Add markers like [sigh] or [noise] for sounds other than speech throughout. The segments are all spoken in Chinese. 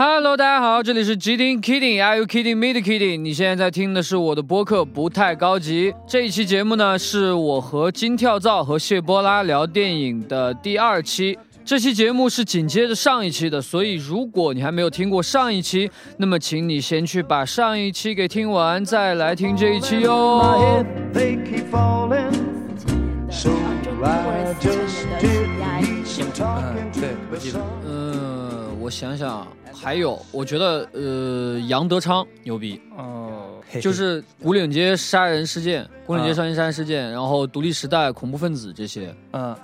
Hello，大家好，这里是 Kidding Kidding，Are you kidding me 的 Kidding？你现在在听的是我的播客，不太高级。这一期节目呢，是我和金跳蚤和谢波拉聊电影的第二期。这期节目是紧接着上一期的，所以如果你还没有听过上一期，那么请你先去把上一期给听完，再来听这一期哟。I the. 嗯，我想想，还有，我觉得呃，杨德昌牛逼。哦，就是古岭街杀人事件、古岭街啊少年杀人事件，然后独立时代、恐怖分子这些。嗯，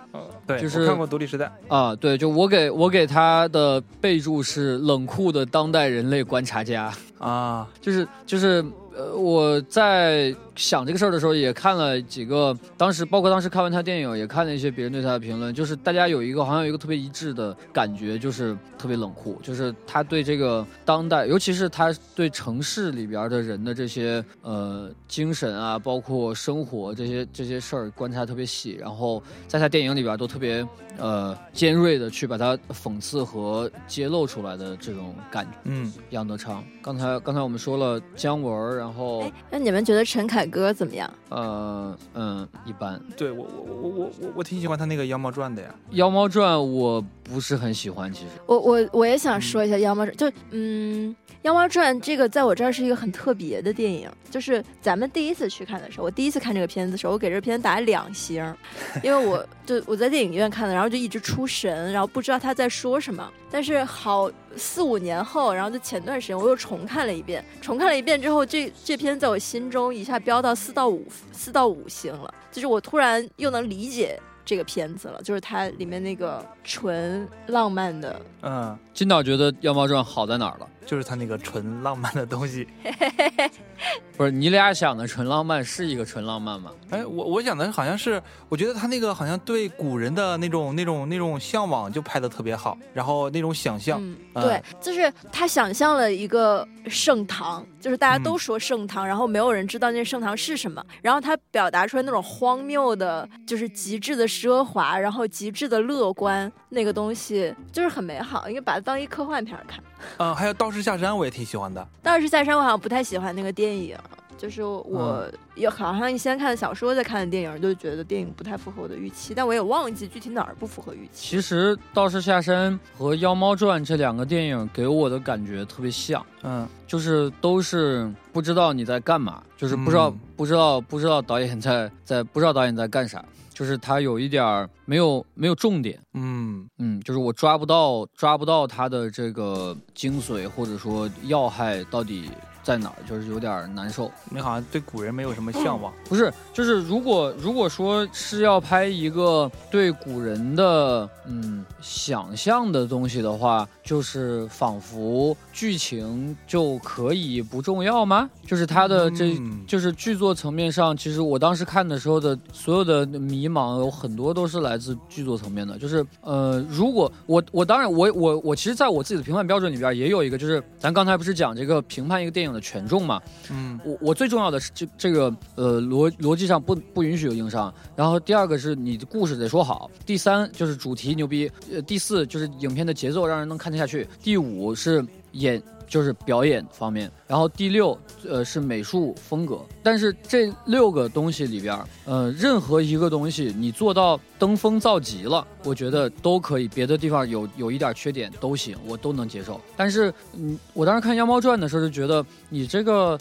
对，就是看过《独立时代》，啊，对，就我给我给他的备注是冷酷的当代人类观察家，啊，就是就是呃，我在想这个事儿的时候也看了几个，当时包括当时看完他电影，也看了一些别人对他的评论，就是大家有一个好像有一个特别一致的感觉，就是特别冷酷，就是他对这个当代，尤其是他对城市里边的人的这些呃精神啊，包括生活这些这些事儿观察特别细，然后在他电影里边都特别呃尖锐的去把它讽刺和揭露出来的这种感觉。嗯，杨德昌，刚才刚才我们说了姜文，然后哎，那你们觉得陈凯歌怎么样？呃嗯一般，《对我我我我我我挺喜欢他那个《妖猫传》的呀，妖猫传》我不是很喜欢，其实。我我我也想说一下《妖猫传》，就嗯，《妖猫传》这个在我这儿是一个很特别的电影，就是咱们第一次去看的时候，我第一次看这个片子的时候，我给这片子打了两星，[laughs] 因为我就我在电影院看的，然后就一直出神，然后不知道他在说什么。但是好四五年后，然后就前段时间我又重看了一遍，重看了一遍之后，这这片在我心中一下飙到四到五四到五星了，就是我突然又能理解。这个片子了，就是它里面那个纯浪漫的嗯，金导觉得《妖猫传》好在哪儿了？就是他那个纯浪漫的东西。[laughs] 不是你俩想的纯浪漫是一个纯浪漫吗？哎，我我想的好像是，我觉得他那个好像对古人的那种那种那种向往就拍的特别好，然后那种想象，嗯，嗯对，就是他想象了一个盛唐，就是大家都嗯说盛唐，然后没有人知道那盛唐是什么，然后他表达出来那种荒谬的，就是极致的奢华，然后极致的乐观，那个东西就是很美好，因为把它当一科幻片儿看。嗯，还有《道士下山》我也挺喜欢的，道士下山我好像不太喜欢那个电影。就是嗯我也好像先看的小说，再看的电影，就觉得电影不太符合我的预期，但我也忘记具体哪儿不符合预期。其实《道士下山》和《妖猫传》这两个电影给我的感觉特别像，嗯就是都是不知道你在干嘛，就是不知道、嗯不知道不知道导演在在不知道导演在干啥，就是他有一点儿没有没有重点。嗯嗯，就是我抓不到抓不到它的这个精髓或者说要害到底在哪儿，就是有点难受。你好像对古人没有什么向往，不是，就是如果如果说是要拍一个对古人的嗯想象的东西的话，就是仿佛剧情就可以不重要吗？就是它的这、嗯就是剧作层面上，其实我当时看的时候的所有的迷茫，有很多都是来自剧作层面的。就是呃，如果我我当然我我我其实在我自己的评判标准里边也有一个，就是咱刚才不是讲这个评判一个电影的权重嘛？嗯。我我最重要的是这这个呃逻逻辑上不不允许有硬伤，然后第二个是你的故事得说好，第三就是主题牛逼，呃第四就是影片的节奏让人能看得下去，第五是演就是表演方面，然后第六呃是美术风格，但是这六个东西里边，呃任何一个东西你做到登峰造极了，我觉得都可以，别的地方有有一点缺点都行，我都能接受。但是嗯，我当时看《妖猫传》的时候就觉得你这个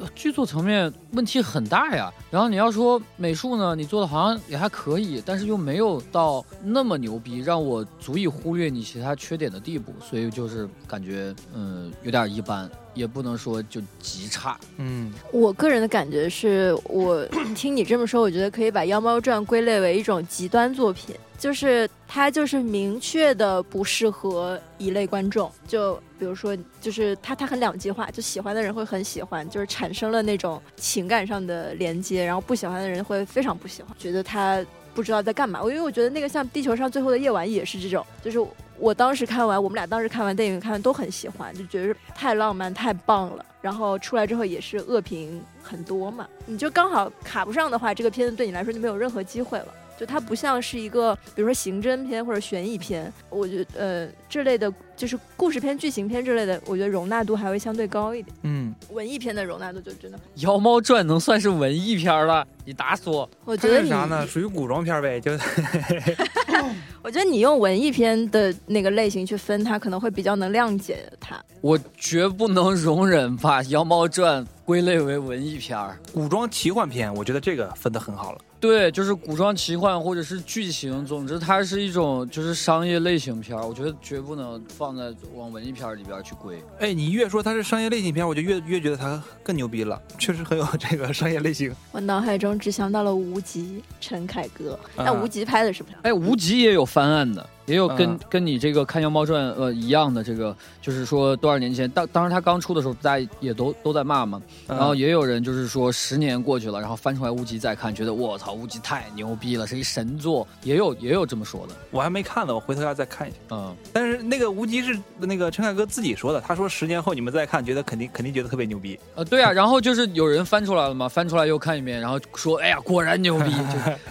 呃剧作层面问题很大呀。然后你要说美术呢，你做的好像也还可以，但是又没有到那么牛逼，让我足以忽略你其他缺点的地步。所以就是感觉嗯有点一般，也不能说就极差。嗯我个人的感觉是我 [clears throat] 听你这么说，我觉得可以把《妖猫传》归类为一种极端作品，就是它就是明确的不适合一类观众。就比如说，就是它它很两极化，就喜欢的人会很喜欢，就是产生了那种情感上的连接，然后不喜欢的人会非常不喜欢，觉得他不知道在干嘛。我因为我觉得那个像《地球上最后的夜晚》也是这种，就是我当时看完，我们俩当时看完电影看完都很喜欢，就觉得太浪漫太棒了。然后出来之后也是恶评很多嘛，你就刚好卡不上的话，这个片子对你来说就没有任何机会了。就它不像是一个，比如说刑侦片或者悬疑片，我觉得呃这类的，就是故事片、剧情片之类的，我觉得容纳度还会相对高一点。嗯，文艺片的容纳度就真的，《妖猫传》能算是文艺片儿了？你打死我！我觉得你，啥呢？属于古装片呗，就 [laughs] [laughs] 我觉得你用文艺片的那个类型去分它，可能会比较能谅解它。我绝不能容忍把《妖猫传》归类为文艺片儿。古装奇幻片，我觉得这个分的很好了。对，就是古装奇幻或者是剧情，总之它是一种就是商业类型片儿，我觉得绝不能放在往文艺片儿里边去归。哎，你越说它是商业类型片，我就越越觉得它更牛逼了，确实很有这个商业类型。我脑海中只想到了无极、陈凯歌，那啊无极拍的是不是？哎，无极也有翻案的，也有跟、嗯跟你这个看《妖猫传》呃一样的这个，就是说多少年前，当当时他刚出的时候，大家也都都在骂嘛，嗯然后也有人就是说十年过去了，然后翻出来无极再看，觉得我操，无极太牛逼了，是一神作，也有也有这么说的，我还没看呢，我回头要再看一下。嗯，但是那个无极是那个陈凯歌自己说的，他说十年后你们再看，觉得肯定肯定觉得特别牛逼。呃，对啊，然后就是有人翻出来了嘛，翻出来又看一遍，然后说，哎呀，果然牛逼，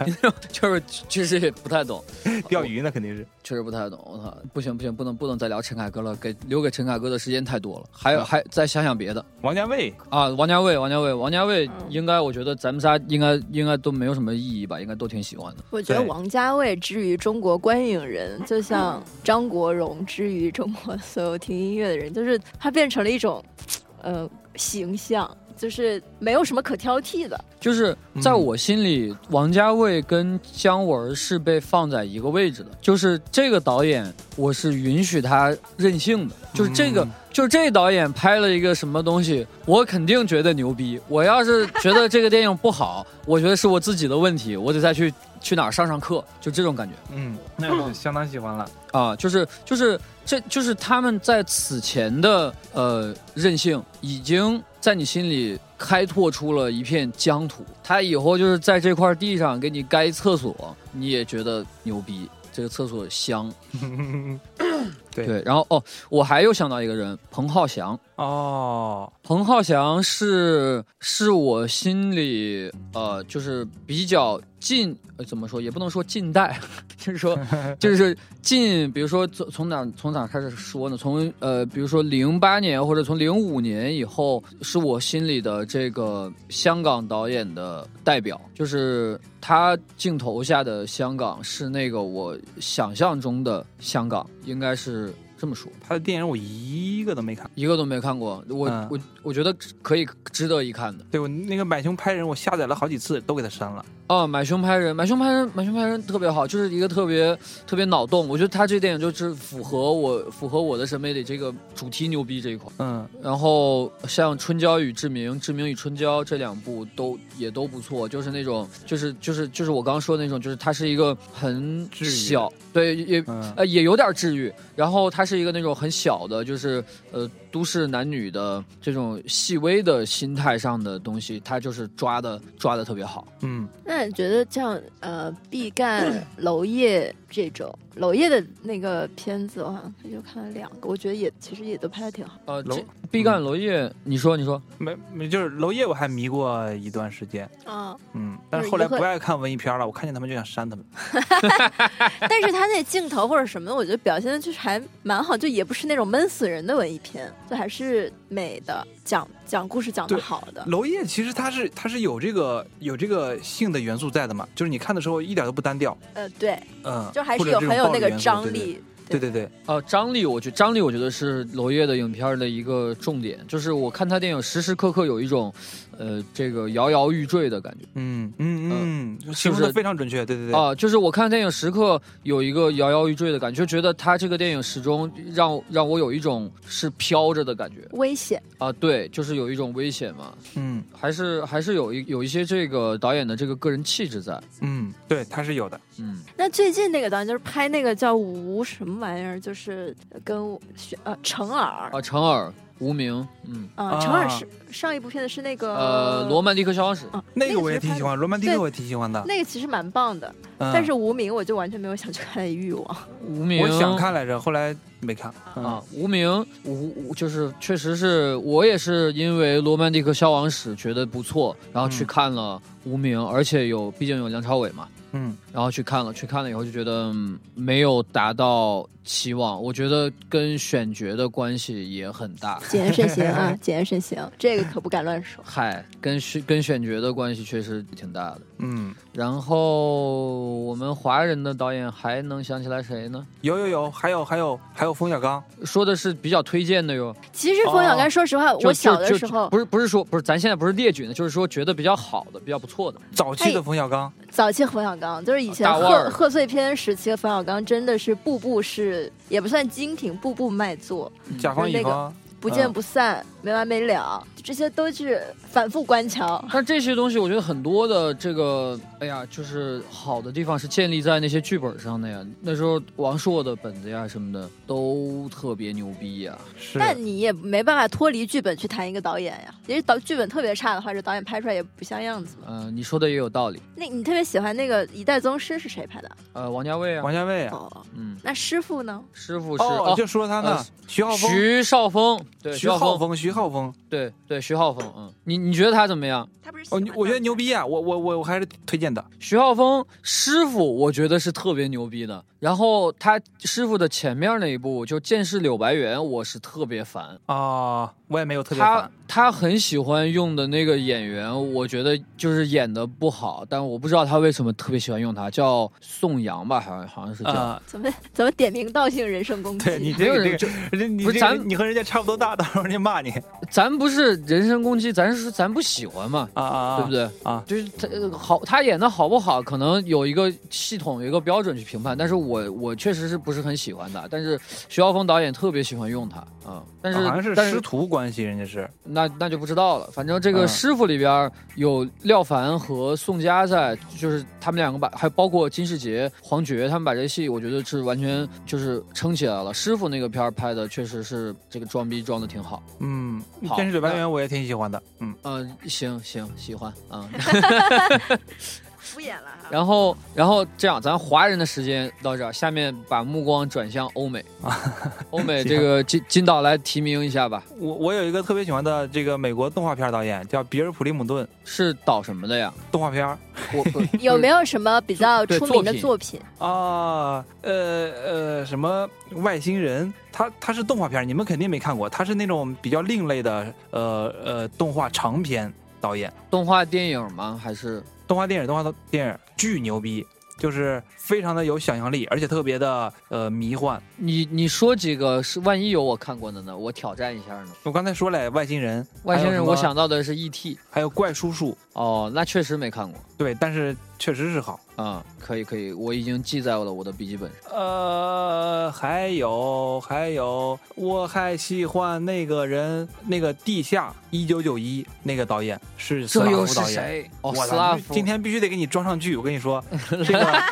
就是 [laughs] [laughs] 就是确实也不太懂，钓鱼呢肯定是。确实不太懂，我操，不行不行，不能不能再聊陈凯歌了，给留给陈凯歌的时间太多了，还有啊还再想想别的。王家卫，啊，王家卫，王家卫，王家卫嗯。应该，我觉得咱们仨应该应该都没有什么意义吧，应该都挺喜欢的。我觉得王家卫之于中国观影人，就像张国荣之于中国所有听音乐的人，就是他变成了一种，呃，形象，就是没有什么可挑剔的。就是在嗯我心里，王家卫跟姜文是被放在一个位置的。就是这个导演，我是允许他任性的。就是这个，嗯就是这导演拍了一个什么东西，我肯定觉得牛逼。我要是觉得这个电影不好，[laughs] 我觉得是我自己的问题，我得再去去哪儿上上课，就这种感觉。嗯，那是相当喜欢了。啊，就是就是这就是他们在此前的呃任性，已经在你心里开拓出了一片疆土。他以后就是在这块地上给你盖厕所，你也觉得牛逼，这个厕所香。对对，然后哦，我还又想到一个人，彭浩翔。哦，彭浩翔是是我心里呃，就是比较近，呃，怎么说也不能说近代，就是说就是近，比如说从从哪从哪开始说呢？从呃，比如说零八年或者从零五年以后，是我心里的这个香港导演的代表，就是他镜头下的香港是那个我想象中的香港，应该是这么说。他的电影我一个都没看。一个都没看过，我、嗯我我觉得可以值得一看的对我那个买凶拍人，我下载了好几次，都给他删了。哦！买凶拍人，买凶拍人，买凶拍人特别好，就是一个特别特别脑洞。我觉得他这电影就是符合我符合我的审美里这个主题牛逼这一块。嗯，然后像《春娇与志明》《志明与春娇》这两部都也都不错，就是那种就是就是就是我刚刚说的那种，就是它是一个很小，对也嗯呃，也有点治愈。然后它是一个那种很小的，就是呃，都市男女的这种细微的心态上的东西，他就是抓的抓的特别好。嗯，那你觉得像呃毕赣、娄烨这种，娄烨的那个片子，我好像就看了两个，我觉得也其实也都拍的挺好。呃，毕赣、娄烨，你说你说，没没，就是娄烨我还迷过一段时间，啊，嗯，但是后来不爱看文艺片了，我看见他们就想删他们。[laughs] [laughs] 但是他那镜头或者什么的，我觉得表现的就是还蛮好，就也不是那种闷死人的文艺片，就还是美的，讲讲故事讲的好的。娄烨其实他是他是有这个有这个性的元素在的嘛，就是你看的时候一点都不单调，呃，对，嗯，就还是有很有那个张力对对力。对对对，呃，张力，我觉张力，我觉得是娄烨的影片的一个重点，就是我看他电影时时刻刻有一种，呃，这个摇摇欲坠的感觉。嗯嗯嗯，是形容的不是非常准确，对对对，啊、就是我看电影时刻有一个摇摇欲坠的感觉，就觉得他这个电影始终让让我有一种是飘着的感觉。危险，啊、对，就是有一种危险嘛，嗯。还是还是有一有一些这个导演的这个个人气质在，嗯，对，他是有的，嗯，那最近那个导演就是拍那个叫吴什么玩意儿，就是跟呃程耳。啊，程耳、无名，嗯，啊，啊。程耳是上一部片子是那个呃，罗曼蒂克消亡史，啊，那个我也挺喜欢，罗曼蒂克我也挺喜欢的，那个其实蛮棒的，嗯。但是无名我就完全没有想去看的欲望。无名，我想看来着，后来没看。嗯。啊，无名无无就是确实是我也是因为《罗曼蒂克消亡史》觉得不错，然后去嗯。看了无名，而且有毕竟有梁朝伟嘛，嗯然后去看了，去看了以后就觉得、嗯没有达到期望，我觉得跟选角的关系也很大。谨言慎行啊，谨言慎行，这个可不敢乱说。嗨，跟选跟选角的关系确实挺大的。嗯，然后我们华人的导演还能想起来谁呢？有有有，还有还有还有冯小刚。说的是比较推荐的哟。其实冯小刚，说实话，就我小的时候不是不是说不是，咱现在不是列举呢，就是说觉得比较好的、比较不错的。早期的冯小刚，早期冯小刚，就是以前贺贺岁片时期的冯小刚，真的是步步是也不算精品，步步卖座，甲方乙方，不见不散，没完没了，这些都是反复观瞧。但这些东西，我觉得很多的这个，哎呀，就是好的地方是建立在那些剧本上的呀。那时候王朔的本子呀什么的都特别牛逼呀。是但你也没办法脱离剧本去谈一个导演呀。因为导剧本特别差的话，这导演拍出来也不像样子嘛。嗯、你说的也有道理。那你特别喜欢那个《一代宗师》是谁拍的？呃，王家卫啊，王家卫啊。哦，嗯，那师傅呢？师傅是哦，就说他呢呃，徐浩峰，徐少峰，对，徐浩峰，浩峰，徐浩峰。对对，徐浩峰，嗯，你你觉得他怎么样？他不是哦，你我觉得牛逼啊！我我我我还是推荐的。徐浩峰师傅，我觉得是特别牛逼的。然后他师傅的前面那一部就《剑士柳白猿》，我是特别烦。啊，我也没有特别他烦。他很喜欢用的那个演员，我觉得就是演的不好，但我不知道他为什么特别喜欢用他，叫宋阳吧，好像好像是叫。啊，怎么怎么点名道姓人身攻击？对你这个这个，人你不是咱你和人家差不多大，到时候人家骂你咱不是人身攻击，咱是说咱不喜欢嘛，啊啊，对不对？啊？就是他呃好，他演的好不好，可能有一个系统，有一个标准去评判。但是我我确实是不是很喜欢他，但是徐浩峰导演特别喜欢用他啊、但是、好像是师徒关系，人家是那那就不知道了。反正这个嗯师傅里边有廖凡和宋佳在，就是他们两个把，还包括金世杰、黄觉他们把这戏，我觉得是完全就是撑起来了。师傅那个片儿拍的确实是这个装逼装的挺好。嗯，好天使柳白猿我也挺喜欢的。嗯，嗯、行行，喜欢啊。[laughs] 敷衍了哈。然后，然后这样，咱华人的时间到这儿，下面把目光转向欧美。[laughs] 欧美这个金金导来提名一下吧，我我有一个特别喜欢的这个美国动画片导演叫比尔普利姆顿，是导什么的呀？动画片我 [laughs] 有没有什么比较出名的作作品？啊，呃呃，什么外星人，他他是动画片，你们肯定没看过，他是那种比较另类的呃呃动画长片导演，动画电影吗？还是动画电影动画电影巨牛逼，就是非常的有想象力，而且特别的呃迷幻。你你说几个是万一有我看过的呢？我挑战一下呢。我刚才说了外星人，外星人，我想到的是 E.T. 还有怪叔叔，哦，那确实没看过对，但是确实是好。啊、可以可以，我已经记在了我的笔记本上。呃，还有还有，我还喜欢那个人，那个地下一九九一那个导演是斯拉夫导演。谁？哦，我斯拉夫。今天必须得给你装上剧。我跟你说，这个来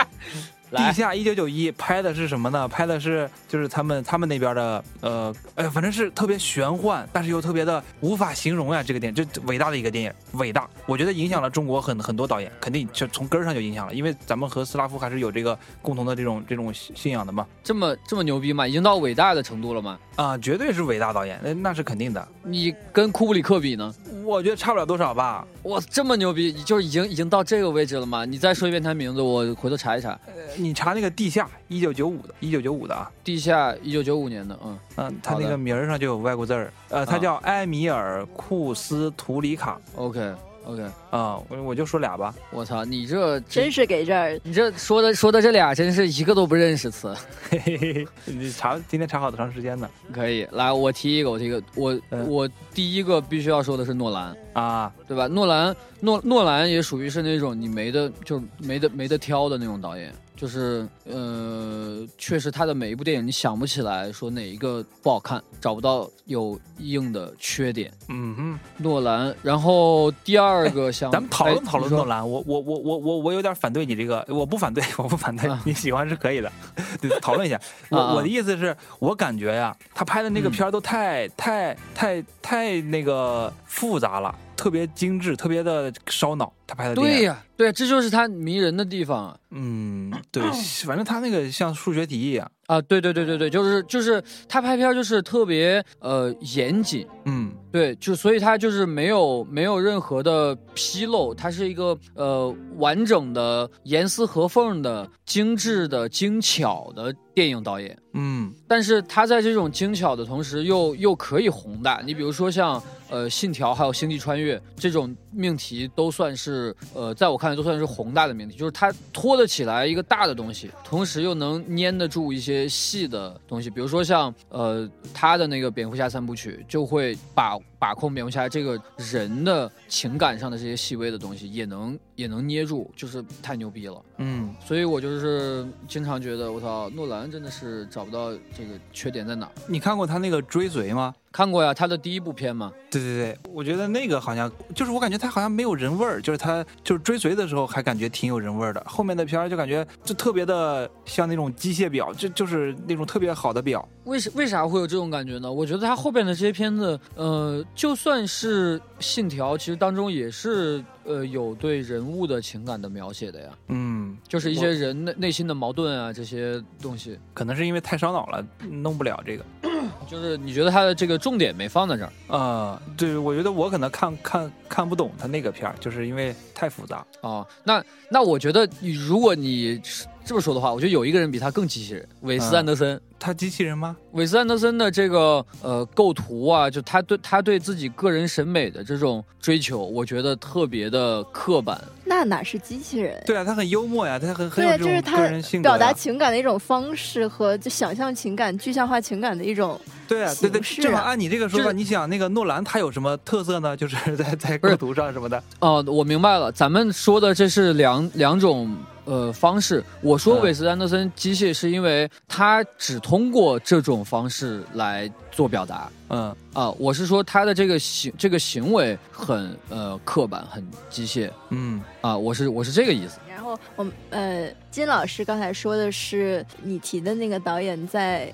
[laughs] [laughs] 地下一九九一拍的是什么呢？拍的是就是他们他们那边的呃哎，反正是特别玄幻，但是又特别的无法形容呀。这个电影这伟大的一个电影，伟大，我觉得影响了中国很很多导演，肯定就从根儿上就影响了，因为咱们和斯拉夫还是有这个共同的这种这种信信仰的嘛。这么这么牛逼吗？已经到伟大的程度了吗？啊，绝对是伟大导演，那那是肯定的。你跟库布里克比呢？我觉得差不了多少吧。哇，这么牛逼，就是已经已经到这个位置了吗？你再说一遍他名字，我回头查一查。呃你查那个地下一九九五的，一九九五的啊，地下一九九五年的，嗯嗯，他那个名儿上就有外国字儿，呃，他啊叫埃米尔库斯图里卡，OK OK，啊，我我就说俩吧。我操，你这真是给这儿你这说的说的这俩真是一个都不认识词。嘿嘿嘿，你查今天查好多长时间呢？可以，来我提一个，我提一个，我、嗯我第一个必须要说的是诺兰，啊，对吧？诺兰诺诺兰也属于是那种你没得就是没得没得挑的那种导演，就是呃，确实他的每一部电影你想不起来说哪一个不好看，找不到有硬的缺点。嗯哼，诺兰，然后第二个想、咱们讨论讨论诺兰，我我我我我我有点反对你这个，我不反对，我不反对啊，你喜欢是可以的，[laughs] 对讨论一下。我我的意思是，我感觉呀，他拍的那个嗯片儿都太太太太那个复杂了，特别精致，特别的烧脑。他拍的电影对呀、对，这就是他迷人的地方啊。嗯，[clears throat] 对，反正他那个像数学题一样。啊，对对对对对，就是就是他拍片就是特别呃严谨，嗯对，就所以他就是没有没有任何的纰漏，他是一个呃完整的、严丝合缝的、精致的、精巧的电影导演。嗯但是他在这种精巧的同时又，又可以宏大。你比如说像呃《信条》还有《星际穿越》这种命题，都算是呃，在我看来都算是宏大的命题，就是它拖得起来一个大的东西，同时又能粘得住一些细的东西。比如说像呃他的那个蝙蝠侠三部曲，就会把把控蝙蝠侠这个人的情感上的这些细微的东西，也能也能捏住，就是太牛逼了。嗯，所以我就是经常觉得，我操，诺兰真的是找不到这个缺点在哪儿。你看过他那个追随吗？看过呀，他的第一部片嘛，对对对，我觉得那个好像就是我感觉他好像没有人味儿，就是他就是追随的时候还感觉挺有人味儿的，后面的片儿就感觉就特别的像那种机械表，就就是那种特别好的表。为什为啥会有这种感觉呢？我觉得他后边的这些片子，呃，就算是《信条》，其实当中也是呃有对人物的情感的描写的呀，嗯，就是一些人内内心的矛盾啊这些东西，可能是因为太烧脑了，弄不了这个。[clears throat] 就是你觉得他的这个重点没放在这儿啊、对，我觉得我可能看看看不懂他那个片儿，就是因为太复杂。啊？那那我觉得你如果你这么说的话，我觉得有一个人比他更机器人，韦斯嗯安德森。他机器人吗？韦斯安德森的这个呃构图啊，就他对他对自己个人审美的这种追求，我觉得特别的刻板。那哪是机器人？对啊，他很幽默呀，他很很有对，这种这是他个人性格呀。表达情感的一种方式和就想象情感、具象化情感的一种。对啊，对对，正好啊按你这个说法，你想那个诺兰他有什么特色呢？[laughs] 就是在在构图上什么的。哦、我明白了，咱们说的这是两两种呃方式。我说嗯韦斯安德森机械，是因为他只通过这种方式来做表达。嗯啊，我是说他的这个行这个行为很呃刻板，很机械嗯啊，我是我是这个意思。然后我们呃，金老师刚才说的是你提的那个导演在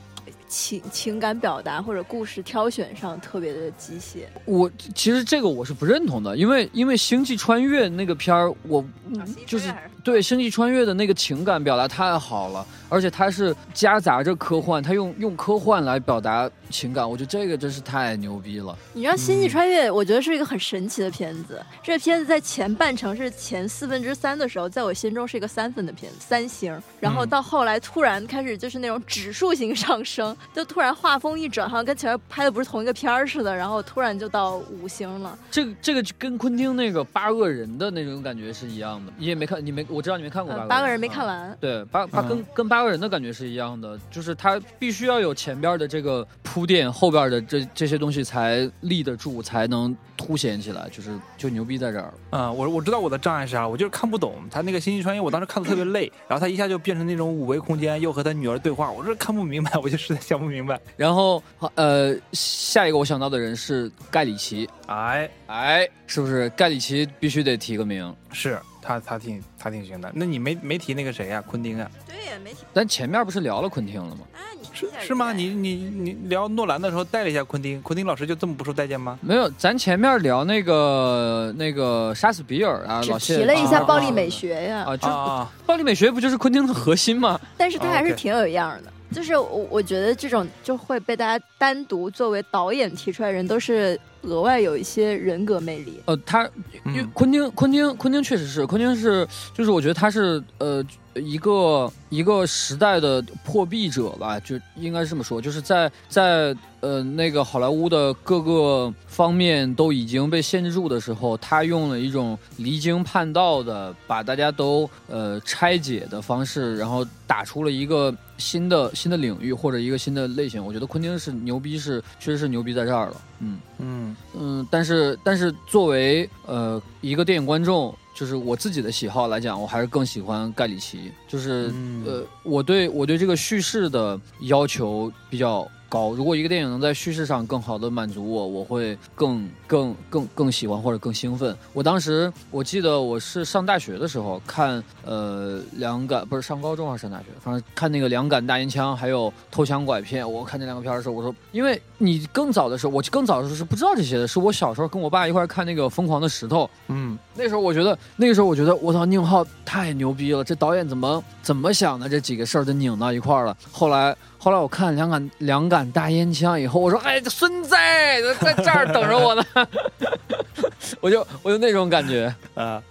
情情感表达或者故事挑选上特别的机械。我其实这个我是不认同的，因为因为《星际穿越》那个片儿，我、嗯就是对《星际穿越》的那个情感表达太好了，而且它是夹杂着科幻，它用用科幻来表达情感，我觉得这个真是太牛逼了。你知道《星际穿越》，我觉得是一个很神奇的片子。这个片子在前半程是前四分之三的时候，在我心中是一个三分的片子，三星。然后到后来突然开始就是那种指数型上升，就突然画风一转，好像跟前面拍的不是同一个片儿似的，然后突然就到五星了。这个这个就跟昆汀那个八恶人的那种感觉是一样的，你也没看，你没我知道你没看过八恶人，呃八个人没看啊完，对，八八跟、嗯跟八恶人的感觉是一样的，就是他必须要有前边的这个铺垫，后边的这这些东西才立得住，才能凸显起来，就是就牛逼在这儿了。嗯，我我知道我的障碍是啥，我就是看不懂他那个星际穿越，我当时看的特别累，然后他一下就变成那种五维空间，又和他女儿对话，我这看不明白，我就实在 [laughs] 想不明白。然后呃，下一个我想到的人是盖里奇，哎，哎，是不是盖里奇必须得提个名？是他他挺他挺行的，那你没没提那个谁呀、昆汀啊？对，呀，没提咱前面不是聊了昆汀了吗？啊，你是是吗？你你你聊诺兰的时候带了一下昆汀，昆汀老师就这么不受待见吗？没有，咱前面聊那个那个杀死比尔啊，只老谢提了一下啊暴力美学呀，啊，就啊暴力美学不就是昆汀的核心吗？但是他还是挺有样儿的。就是我我觉得这种就会被大家单独作为导演提出来的人，都是额外有一些人格魅力。呃，他因为嗯昆汀，昆汀，昆汀确实是，昆汀是，就是我觉得他是呃一个一个时代的破壁者吧，就应该是这么说，就是在在呃那个好莱坞的各个方面都已经被限制住的时候，他用了一种离经叛道的，把大家都呃拆解的方式，然后打出了一个新的新的领域或者一个新的类型。我觉得昆汀是牛逼是，确实是牛逼在这儿了，嗯。嗯嗯，但是但是作为呃一个电影观众，就是我自己的喜好来讲，我还是更喜欢盖里奇。就是、嗯呃，我对我对这个叙事的要求比较高。如果一个电影能在叙事上更好的满足我，我会更更更更喜欢或者更兴奋。我当时我记得我是上大学的时候看呃两杆不是上高中还是上大学，反正看那个两杆大烟枪还有偷抢拐骗，我看这两个片儿的时候，我说，因为你更早的时候，我更早的时候是不知道这些的，是我小时候跟我爸一块儿看那个《疯狂的石头》，嗯，那时候我觉得，那个时候我觉得，我操，宁浩太牛逼了，这导演怎么怎么想的？这几个事儿都拧到一块儿了。后来，后来我看两杆两杆大烟枪以后，我说，哎，这孙子在这儿等着我呢，[laughs] 我就我就那种感觉。啊，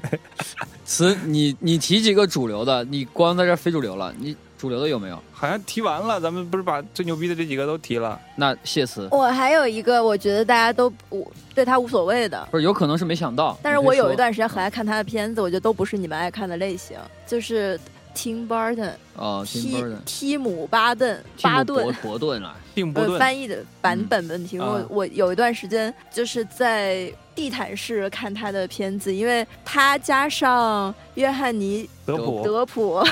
[laughs] 词，你你提几个主流的，你光在这非主流了，你主流的有没有？好像提完了，咱们不是把最牛逼的这几个都提了？那谢词我还有一个，我觉得大家都无对他无所谓的，不是有可能是没想到，但是我有一段时间很爱看他的片子，我觉得都不是你们爱看的类型，就是 Tim Burton 哦，听提姆巴顿巴顿伯伯顿来，呃，并不顿翻译的版本问题。我我有一段时间就是在地毯式看他的片子，因为他加上约翰尼德普德普，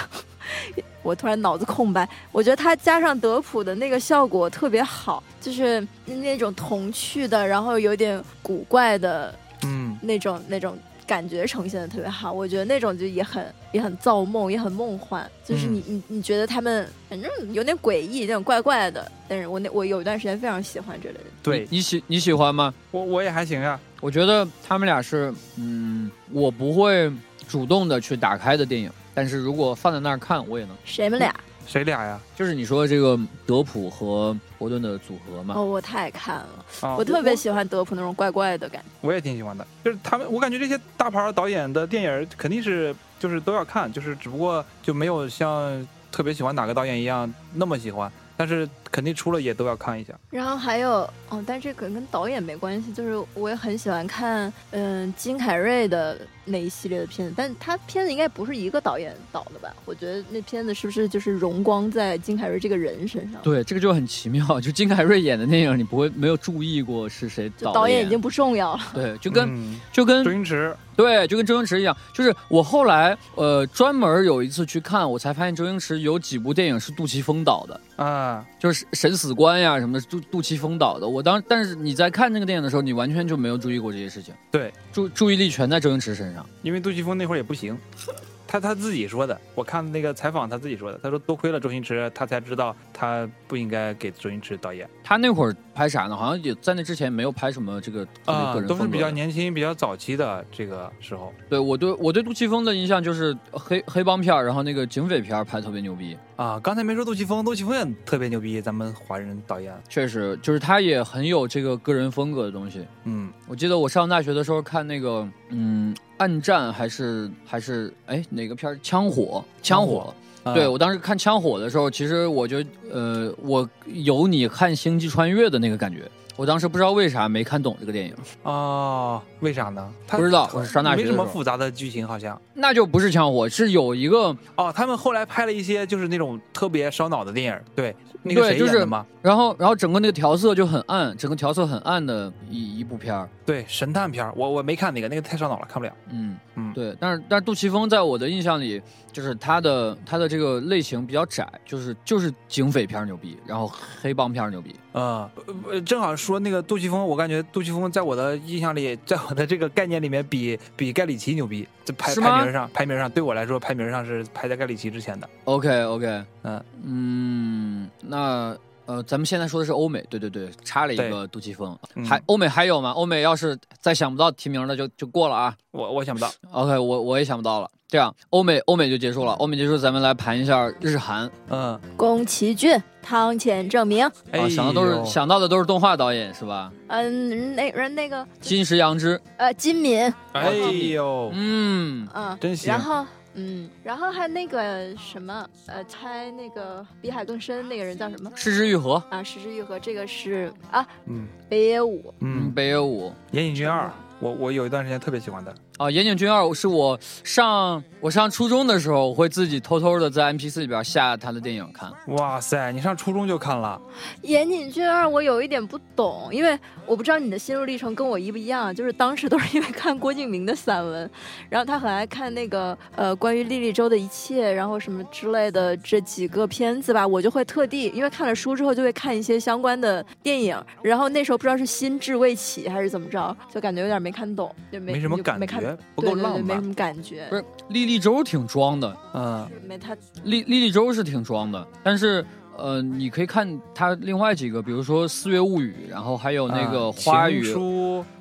我突然脑子空白。我觉得他加上德普的那个效果特别好，就是那种童趣的，然后有点古怪的嗯那种那种感觉呈现的特别好。我觉得那种就也很也很造梦，也很梦幻。就是你、你你觉得他们反正有点诡异，有点怪怪的。但是我那我有一段时间非常喜欢这类的。对你你喜你喜欢吗？我我也还行呀。我觉得他们俩是，嗯，我不会主动的去打开的电影，但是如果放在那儿看，我也能。谁们俩？谁俩呀？就是你说这个德普和伯顿的组合嘛，哦，我太看了，啊，我特别喜欢德普那种怪怪的感觉。我也挺喜欢的，就是他们，我感觉这些大牌导演的电影肯定是就是都要看，就是只不过就没有像特别喜欢哪个导演一样那么喜欢，但是肯定出了也都要看一下。然后还有哦，但这可能跟导演没关系，就是我也很喜欢看嗯金凯瑞的那一系列的片子，但他片子应该不是一个导演导的吧？我觉得那片子是不是就是荣光在金凯瑞这个人身上？对，这个就很奇妙。就金凯瑞演的电影，你不会没有注意过是谁导的演导演已经不重要了。对，就跟、嗯就跟周星驰，对，就跟周星驰一样，就是我后来呃专门有一次去看，我才发现周星驰有几部电影是杜琪峰导的。啊，就是审死官呀什么的，杜杜琪峰导的。我当但是你在看这个电影的时候，你完全就没有注意过这些事情，对，注注意力全在周星驰身上。因为杜琪峰那会儿也不行，他他自己说的，我看那个采访他自己说的，他说多亏了周星驰，他才知道他不应该给周星驰导演他那会儿拍啥呢？好像也在那之前没有拍什么这个啊都是比较。年轻、比较早期的这个时候对我对我对杜琪峰的印象就是黑黑帮片儿，然后那个警匪片儿拍得特别牛逼。啊。刚才没说杜琪峰，杜琪峰也特别牛逼，咱们华人导演，确实，就是他也很有这个个人风格的东西。嗯我记得我上大学的时候看那个，嗯，暗战还是还是哎哪个片儿？枪火，枪火。啊对我当时看枪火的时候，其实我就呃，我有你看星际穿越的那个感觉。我当时不知道为啥没看懂这个电影，哦，为啥呢？他不知道我是上大学没什么复杂的剧情，好像。那就不是枪火，是有一个，哦，他们后来拍了一些就是那种特别烧脑的电影，对，那个谁对就是演的嘛？然后然后整个那个调色就很暗，整个调色很暗的一一部片儿。对，神探片儿，我我没看那个，那个太烧脑了，看不了。嗯嗯对，但是但是杜琪峰在我的印象里，就是他的他的这个类型比较窄，就是就是警匪片儿牛逼，然后黑帮片儿牛逼。呃，呃正好说那个杜琪峰，我感觉杜琪峰在我的印象里，在我的这个概念里面比比盖里奇牛逼，这排排名上排名上对我来说排名上是排在盖里奇之前的。OK OK，嗯嗯，那呃，咱们现在说的是欧美，对对对，差了一个杜琪峰，嗯还欧美还有吗？欧美要是再想不到提名的就就过了啊。我我想不到，OK，我我也想不到了。这样，欧美欧美就结束了，欧美结束，咱们来盘一下日韩嗯，宫崎骏、汤浅证明，哎啊，想的都是想到的都是动画导演是吧？嗯，那人那个金石阳之，呃金敏，哎呦，嗯，嗯，真行然后嗯，然后还那个什么呃，猜那个比海更深那个人叫什么？失之愈合，啊，失之愈合，这个是啊，嗯北野武，嗯，嗯，北野武，岩井俊二，我我有一段时间特别喜欢的，啊，《岩井俊二》是我上我上初中的时候，我会自己偷偷的在 MP 四里边下他的电影看。哇塞，你上初中就看了？岩井俊二我有一点不懂，因为我不知道你的心路历程跟我一不一样，就是当时都是因为看郭敬明的散文，然后他很爱看那个呃关于莉莉周的一切，然后什么之类的这几个片子吧，我就会特地因为看了书之后就会看一些相关的电影，然后那时候不知道是心智未起还是怎么着，就感觉有点没看懂，就没没什么感觉没看觉，不够对对对，浪漫没什。么感觉不，是莉莉周挺装的，嗯，没他莉莉莉周是挺装的，但是呃，你可以看他另外几个，比如说《四月物语》，然后还有那个啊《花语》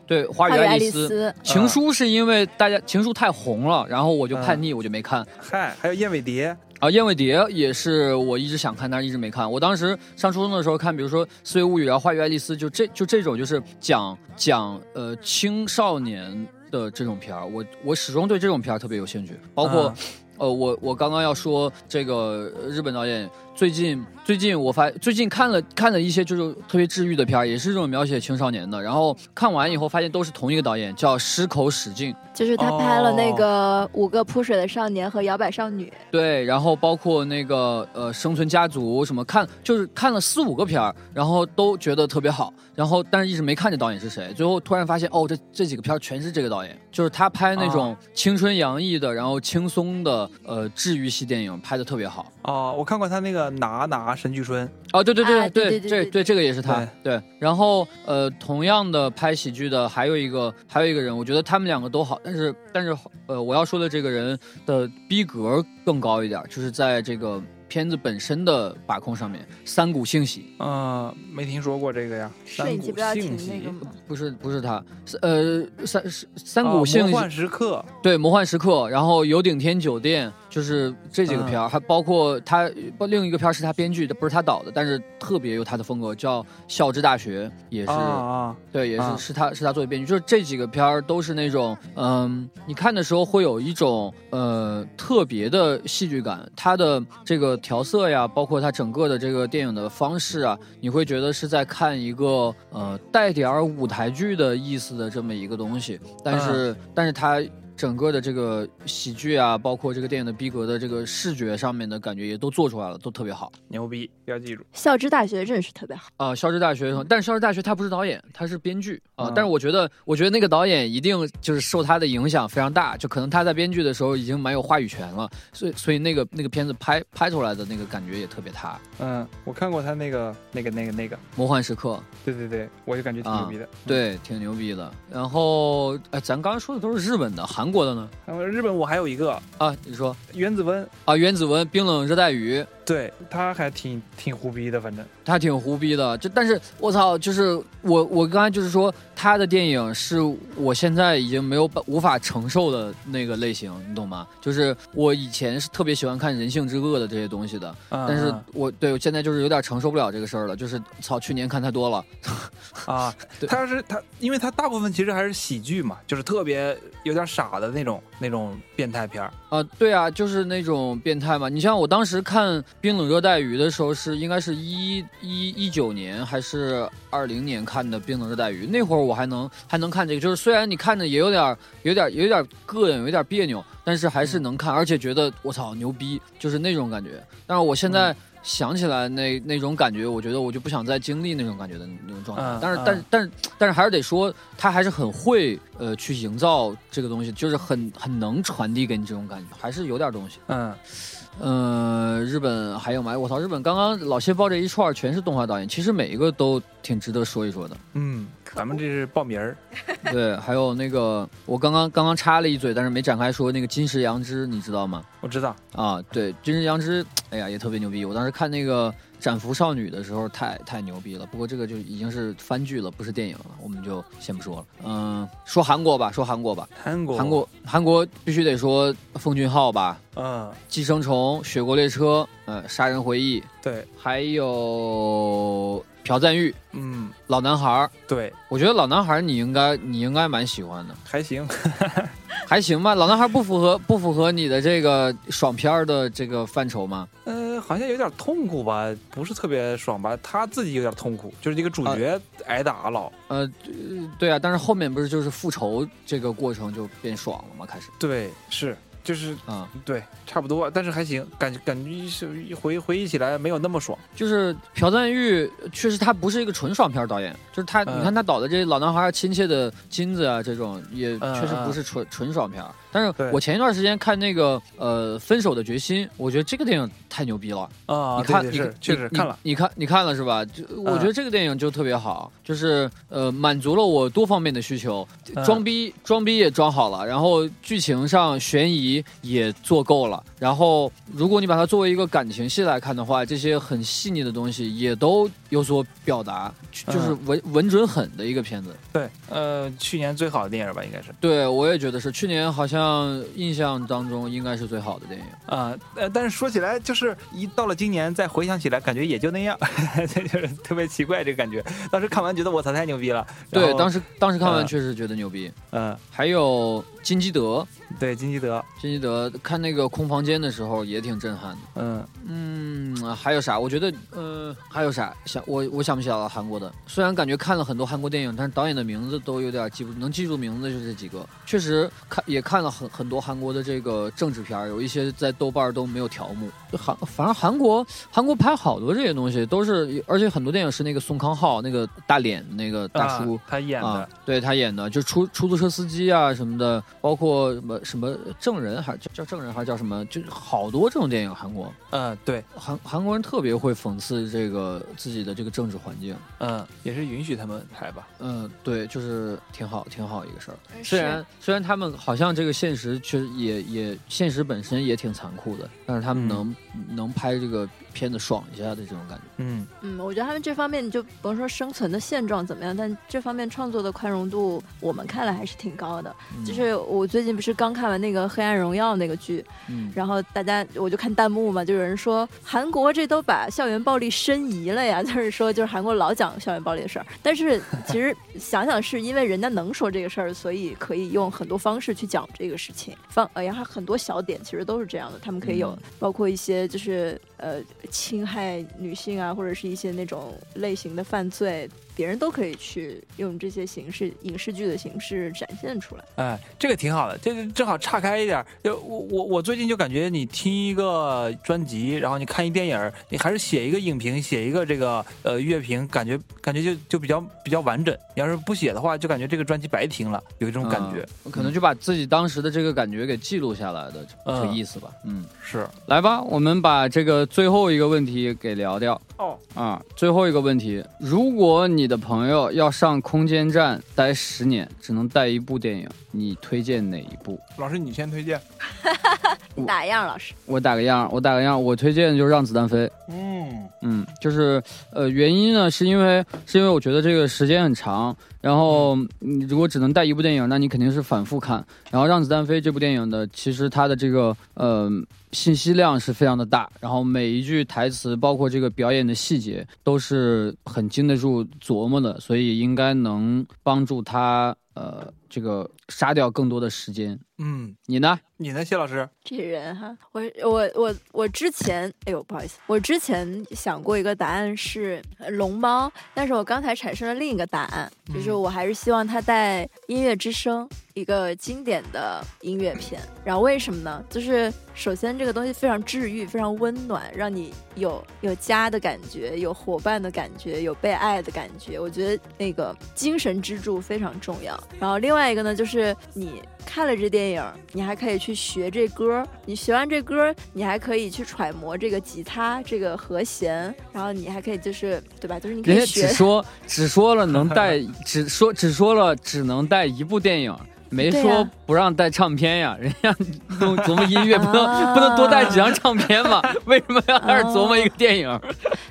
对《花语爱爱丽丝》。丽丝，情书是因为大家情书太红了，然后我就嗯叛逆，我就没看。嗨，还有燕尾蝶，啊，燕尾蝶也是我一直想看，但是一直没看。我当时上初中的时候看，比如说《四月物语》，然后《花语爱丽丝》，就这就这种就是讲讲呃青少年的这种片儿，我我始终对这种片儿特别有兴趣。包括、啊呃，我我刚刚要说这个呃日本导演最近最近我发最近看了看了一些就是特别治愈的片儿，也是这种描写青少年的。然后看完以后发现都是同一个导演，叫矢口史静。就是他拍了那哦个《五个扑水的少年》和《摇摆少女》。对，然后包括那个呃生存家族什么看，就是看了四五个片儿，然后都觉得特别好，然后但是一直没看这导演是谁，最后突然发现哦，这这几个片儿全是这个导演，就是他拍那种青春洋溢的，然后轻松的呃治愈系电影，拍的特别好。哦，我看过他那个拿拿神剧春，哦，对对对对对对这对这个也是他对。然后呃，同样的拍喜剧的还有一个还有一个人，我觉得他们两个都好，但是但是呃，我要说的这个人的逼格更高一点，就是在这个片子本身的把控上面。三谷幸喜嗯，没听说过这个呀。三谷是你记不要幸喜？不是不是他，呃三三哦谷幸喜、魔幻时刻，对魔幻时刻，然后有顶天酒店，就是这几个片儿，还包括他另一个片儿是他编剧的，不是他导的，但是特别有他的风格，叫《校之大学》，也是。啊啊，对，也是、啊是他是他做的编剧，就是这几个片儿都是那种，嗯，你看的时候会有一种呃特别的戏剧感，他的这个调色呀，包括他整个的这个电影的方式啊，你会觉得是在看一个呃带点儿舞台剧的意思的这么一个东西，但是、但是它。整个的这个喜剧啊，包括这个电影的逼格的这个视觉上面的感觉也都做出来了，都特别好。牛逼，要记住。校之大学真是特别好。啊，校之大学，但是校之大学他不是导演，他是编剧啊。嗯但是我觉得，我觉得那个导演一定就是受他的影响非常大，就可能他在编剧的时候已经蛮有话语权了，所以所以那个那个片子拍拍出来的那个感觉也特别他。嗯，我看过他那个那个那个那个，魔幻时刻，对对对，我就感觉挺牛逼的。对，挺牛逼的。然后，哎，咱刚刚说的都是日本的，韩国的呢？日本我还有一个。啊，你说。原子温，啊，原子温冰冷热带雨，对他还挺挺胡逼的，反正他挺胡逼的，就但是我操，就是我我刚才就是说他的电影是我现在已经没有办无法承受的那个类型，你懂吗？就是我以前是特别喜欢看人性之恶的这些东西的，嗯但是嗯我对我现在就是有点承受不了这个事儿了，就是操，去年看太多了，[laughs] 啊，对他是他，因为他大部分其实还是喜剧嘛，就是特别有点傻的那种那种变态片儿。啊，对啊，就是那种变态嘛。你像我当时看《冰冷热带鱼》的时候，是应该是一一一九年还是二零年看的《冰冷热带鱼》，那会儿我还能还能看这个，就是虽然你看着也有点有点有点膈应，有点别扭，但是还是能看，而且觉得我操牛逼，就是那种感觉。但是我现在。想起来那那种感觉，我觉得我就不想再经历那种感觉的那种状态。嗯但是，嗯但是，但是，但是还是得说，他还是很会呃去营造这个东西，就是很很能传递给你这种感觉，还是有点东西。嗯，嗯，日本还有吗？我操，日本刚刚老谢报这一串全是动画导演，其实每一个都挺值得说一说的。嗯，咱们这是报名儿。[laughs] 对，还有那个我刚刚刚刚插了一嘴，但是没展开说那个金石杨枝，你知道吗？我知道，啊，对，金石杨枝，哎呀，也特别牛逼。我当时看那个《斩服少女》的时候，太太牛逼了。不过这个就已经是番剧了，不是电影了，我们就先不说了。嗯，说韩国吧，说韩国吧，韩国，韩，国韩国必须得说奉俊昊吧，嗯，《寄生虫》《雪国列车》呃，《杀人回忆》，对，还有朴赞玉《嗯，老男孩》。对，我觉得《老男孩》你应该你应该蛮喜欢的，还行。[laughs] 还行吧。《老男孩》不符合不符合你的这个爽片儿的这个范畴吗？呃，好好像有点痛苦吧，不是特别爽吧？他自己有点痛苦，就是这个主角挨打老。呃，对啊，但是后面不是就是复仇这个过程就变爽了吗？开始对，是就是啊、对，差不多，但是还行，感觉感觉是一回回忆起来没有那么爽。就是朴赞玉确实他不是一个纯爽片导演，就是他，嗯你看他导的这《老男孩》《亲切的金子》啊，这种也嗯确实不是纯纯爽片。但是我前一段时间看那个呃《分手的决心》，我觉得这个电影太牛逼了。啊，你看，你对对是确实你看了，你看你看了是吧？就我觉得这个电影就特别好，就是呃满足了我多方面的需求，嗯装逼装逼也装好了，然后剧情上悬疑也做够了，然后如果你把它作为一个感情戏来看的话，这些很细腻的东西也都有所表达，就就是稳稳准狠的一个片子。对，呃，去年最好的电影吧，应该是对，我也觉得是，去年好像印象当中应该是最好的电影。啊，呃，但是说起来，就是一到了今年再回想起来，感觉也就那样，这 [laughs] 就是特别奇怪这个感觉。当时看完觉得我操太牛逼了，对，当时时当时看完嗯确实觉得牛逼。嗯，还有金基德，对金基德，金基德看那个空房间的时候也挺震撼的。嗯嗯，还有啥？我觉得，呃，还有啥？想我我想不起来了。韩国的，虽然感觉看了很多韩国电影，但是导演的名字都有点记不，能记住名字的就这几个。确实看也看了很很多韩国的这个政治片，有一些在豆瓣都没有条目。韩反正韩国韩国拍好多这些东西都是，而且很多电影是那个宋康昊那个大脸那个大叔。啊他演的，啊，对他演的，就出出租车司机啊什么的，包括什么什么证人，还叫叫证人，还是叫什么，就是好多这种电影，韩国。嗯，对，韩韩国人特别会讽刺这个自己的这个政治环境，嗯，也是允许他们拍吧，嗯，对，就是挺好挺好一个事儿。虽然虽然他们好像这个现实确实也也现实本身也挺残酷的，但是他们嗯。能、能拍这个片子爽一下的这种感觉。嗯。嗯，我觉得他们这方面就甭说生存的现状怎么样，但这方面创作的宽容度，我们看来还是挺高的。嗯。就是我最近不是刚看完那个《黑暗荣耀》那个剧，嗯，然后大家我就看弹幕嘛，就有人说韩国这都把校园暴力申遗了呀，[laughs] 就是说就是韩国老讲校园暴力的事儿，但是其实想想是因为人家能说这个事儿，所以可以用很多方式去讲这个事情，方哎呀很多小点其实都是这样的，他们可以有嗯。包括一些就是呃侵害女性啊，或者是一些那种类型的犯罪。别人都可以去用这些形式、影视剧的形式展现出来。哎，这个挺好的，这个正好岔开一点儿，就我我我最近就感觉你听一个专辑，然后你看一电影，你还是写一个影评，写一个这个呃乐评，感觉感觉就就比较比较完整。你要是不写的话，就感觉这个专辑白听了，有一种感觉。嗯可能就把自己当时的这个感觉给记录下来的这个嗯意思吧。嗯，是来吧，我们把这个最后一个问题给聊掉。哦，啊，最后一个问题：如果你的朋友要上空间站待十年，只能带一部电影，你推荐哪一部？老师你先推荐。我哪样，老师？我打个样，我打个样，我推荐就是《让子弹飞》。嗯嗯，就是呃，原因呢，是因为是因为我觉得这个时间很长，然后你如果只能带一部电影，那你肯定是反复看。然后《让子弹飞》这部电影的，其实它的这个呃信息量是非常的大，然后每一句台词，包括这个表演的细节，都是很经得住琢磨的，所以应该能帮助他呃这个杀掉更多的时间。嗯，你呢？你呢，谢老师？这人哈，我我我我之前，哎呦，不好意思，我之前想过一个答案是呃龙猫，但是我刚才产生了另一个答案，就是嗯我还是希望它带《音乐之声》一个经典的音乐片。然后为什么呢？就是首先这个东西非常治愈，非常温暖，让你有有家的感觉，有伙伴的感觉，有被爱的感觉。我觉得那个精神支柱非常重要。然后另外一个呢，就是你看了这电影，你还可以去学这歌，你学完这歌，你还可以去揣摩这个吉他这个和弦，然后你还可以就是对吧？就是你可人家以学只说只说了能带，只说只说了只能带一部电影，没说不让带唱片呀。[laughs] 人家弄琢磨音乐，不能、啊不能多带几张唱片嘛？为什么要在这琢磨一个电影？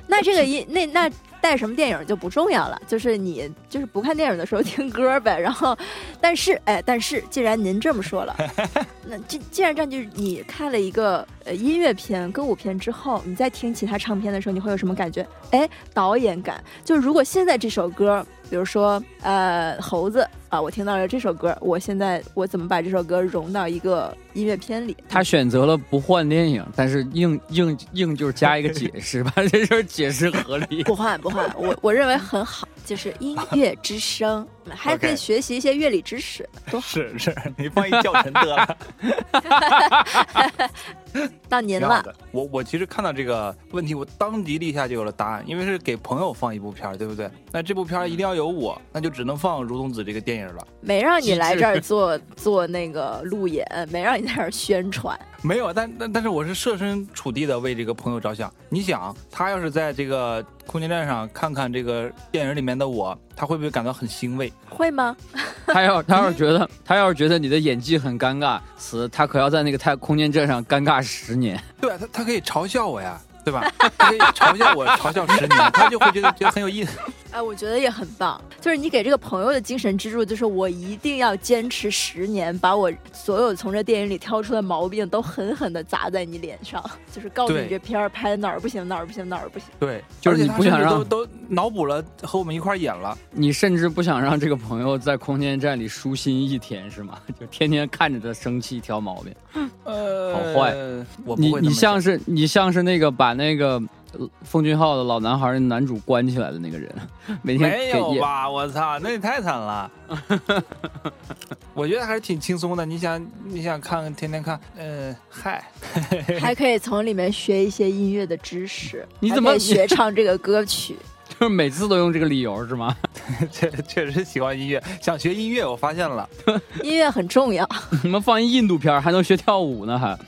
那这个音那那带什么电影就不重要了，就是你就是不看电影的时候听歌呗。然后，但是哎，但是既然您这么说了，[laughs] 那既既然这样，就是你看了一个呃音乐片、歌舞片之后，你再听其他唱片的时候，你会有什么感觉？哎，导演感。就如果现在这首歌比如说呃猴子啊，我听到了这首歌，我现在我怎么把这首歌融到一个音乐片里？他选择了不换电影，但是硬硬硬就是加一个解释，把这事儿解释合理。[laughs] 不换不换，我我认为很好，就是 [laughs] 音乐之声，[laughs] 还可以学习一些乐理知识，多好。是是，你放一教程得了。[laughs] 到您了。我我其实看到这个问题，我当即立下就有了答案，因为是给朋友放一部片儿，对不对？那这部片儿一定要有我，那就只能放《如东子》这个电影了。没让你来这儿做做那个路演，没让你在这儿宣传。没有，但但但是我是设身处地的为这个朋友着想。你想，他要是在这个空间站上看看这个电影里面的我，他会不会感到很欣慰？会吗？他要 [laughs] 他要是觉得他要是觉得你的演技很尴尬，死他可要在那个太空间站上尴尬十年。对啊，他他可以嘲笑我呀，对吧？他可以嘲笑我，嘲笑十年，[laughs] 他就会觉得觉得很有意思。哎，我觉得也很棒，就是你给这个朋友的精神支柱，就是我一定要坚持十年，把我所有从这电影里挑出的毛病都狠狠的砸在你脸上，就是告诉你这片儿拍哪儿不行，哪儿不行，哪儿不行。对，就是你不想让都都脑补了和我们一块儿演了。你甚至不想让这个朋友在空间站里舒心一天是吗？[laughs] 就天天看着他生气挑毛病。呃，好坏，我不你你像是你像是那个把那个呃奉俊昊的老男孩的男主关起来的那个人，[laughs] 每天没有吧？我操，那也太惨了。[laughs] 我觉得还是挺轻松的。你想，你想看，天天看，呃，嗨，[laughs] 还可以从里面学一些音乐的知识。你怎么学唱这个歌曲？就是每次都用这个理由是吗？确确实喜欢音乐，想学音乐，我发现了。音乐很重要。你们放一印度片还能学跳舞呢，还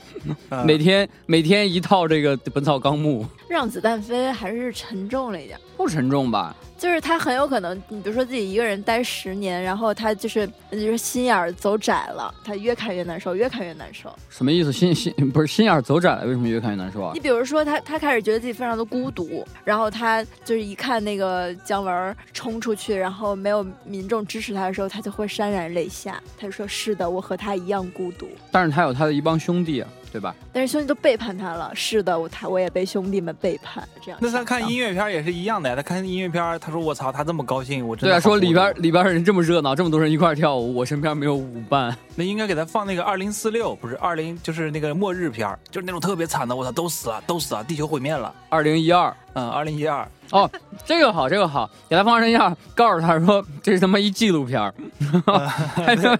嗯每天每天一套这个《本草纲目》，让子弹飞还是沉重了一点。不沉重吧？就是他很有可能，你比如说自己一个人待十年，然后他就是就是心眼儿走窄了，他越看越难受，越看越难受。什么意思？心心不是心眼儿走窄了，为什么越看越难受啊你？比如说他，他开始觉得自己非常的孤独，然后他就是一看那个姜文儿冲出去，然后没有民众支持他的时候，他就会潸然泪下。他就说：“是的，我和他一样孤独。但是他有他的一帮兄弟啊，对吧？”但是兄弟都背叛他了。是的，我他我也被兄弟们背叛。这样那他看音乐，片也是一样的呀。他看音乐片，他说我操，他这么高兴，我真对啊，的说里边里边人这么热闹，这么多人一块跳舞，我身边没有舞伴。那应该给他放那个二零四六，不是二零，就是那个末日片，就是那种特别惨的，我操，都死了，都死了，地球毁灭了。二零一二嗯，二零一二，哦，这个好，这个好，给他放上一样，告诉他说这是他妈一纪录片儿，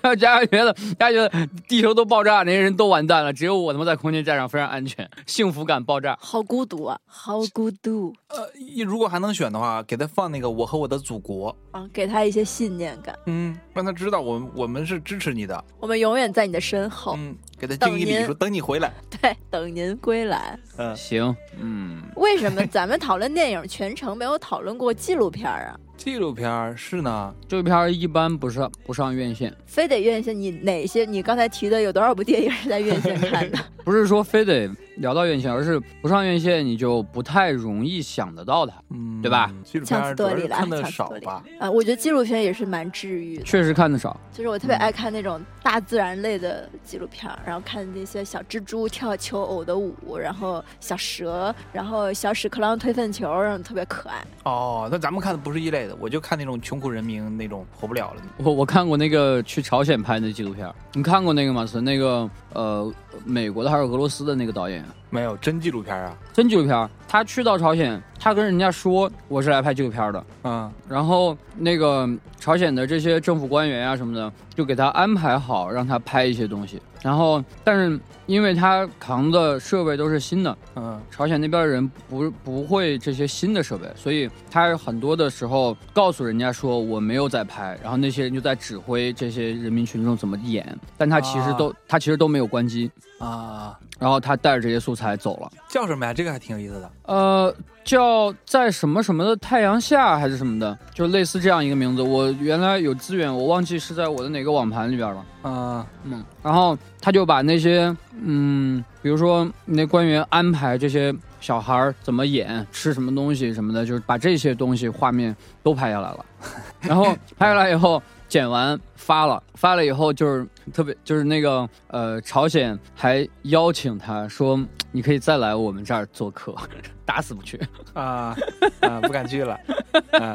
大家觉得大家觉得地球都爆炸，那些人都完蛋了，只有我他妈在空间站上非常安全，幸福感爆炸。好孤独啊，好孤独呃，一如果还能选的话，给他放那个《我和我的祖国》，啊！给他一些信念感，嗯，让他知道我们我们是支持你的，我们永远在你的身后。嗯，给他敬一礼，说等你回来，[laughs] 对，等您归来。嗯，行，嗯，为什么咱们讨论电影全程没有讨论过纪录片儿啊？纪录片儿是呢，纪录片儿一般不上不上院线，非得院线？你哪些？你刚才提的有多少部电影是在院线看的？[laughs] 不是说非得聊到院线，而是不上院线你就不太容易想得到它。嗯，对吧？纪录片强词夺理了，看的强词夺理少吧，啊！我觉得纪录片也是蛮治愈的，确实看得少，就是我特别爱看那种大自然类的纪录片儿，然后看那些小蜘蛛跳求偶的舞，然后小蛇，然后小屎壳郎推粪球，然后特别可爱。哦，那咱们看的不是一类的，我就看那种穷苦人民那种活不了了。我我看过那个去朝鲜拍的纪录片，你看过那个吗？是那个呃美国的还是俄罗斯的那个导演？没有真纪录片啊，真纪录片，他去到朝鲜，他跟人家说我是来拍纪录片的，嗯，然后那个朝鲜的这些政府官员啊什么的，就给他安排好，让他拍一些东西。然后，但是因为他扛的设备都是新的，嗯，朝鲜那边的人不不会这些新的设备，所以他很多的时候告诉人家说我没有在拍，然后那些人就在指挥这些人民群众怎么演，但他其实都、他其实都没有关机，啊，然后他带着这些素材走了。叫什么呀？这个还挺有意思的。呃，叫在什么什么的太阳下还是什么的，就类似这样一个名字。我原来有资源，我忘记是在我的哪个网盘里边了。啊，嗯，然后他就把那些嗯，比如说那官员安排这些小孩儿怎么演、吃什么东西什么的，就是把这些东西画面都拍下来了。然后拍下来以后剪完发了，发了以后就是特别就是那个呃，朝鲜还邀请他说，你可以再来我们这儿做客，[laughs] 打死不去，啊啊，不敢去了。[laughs] 啊，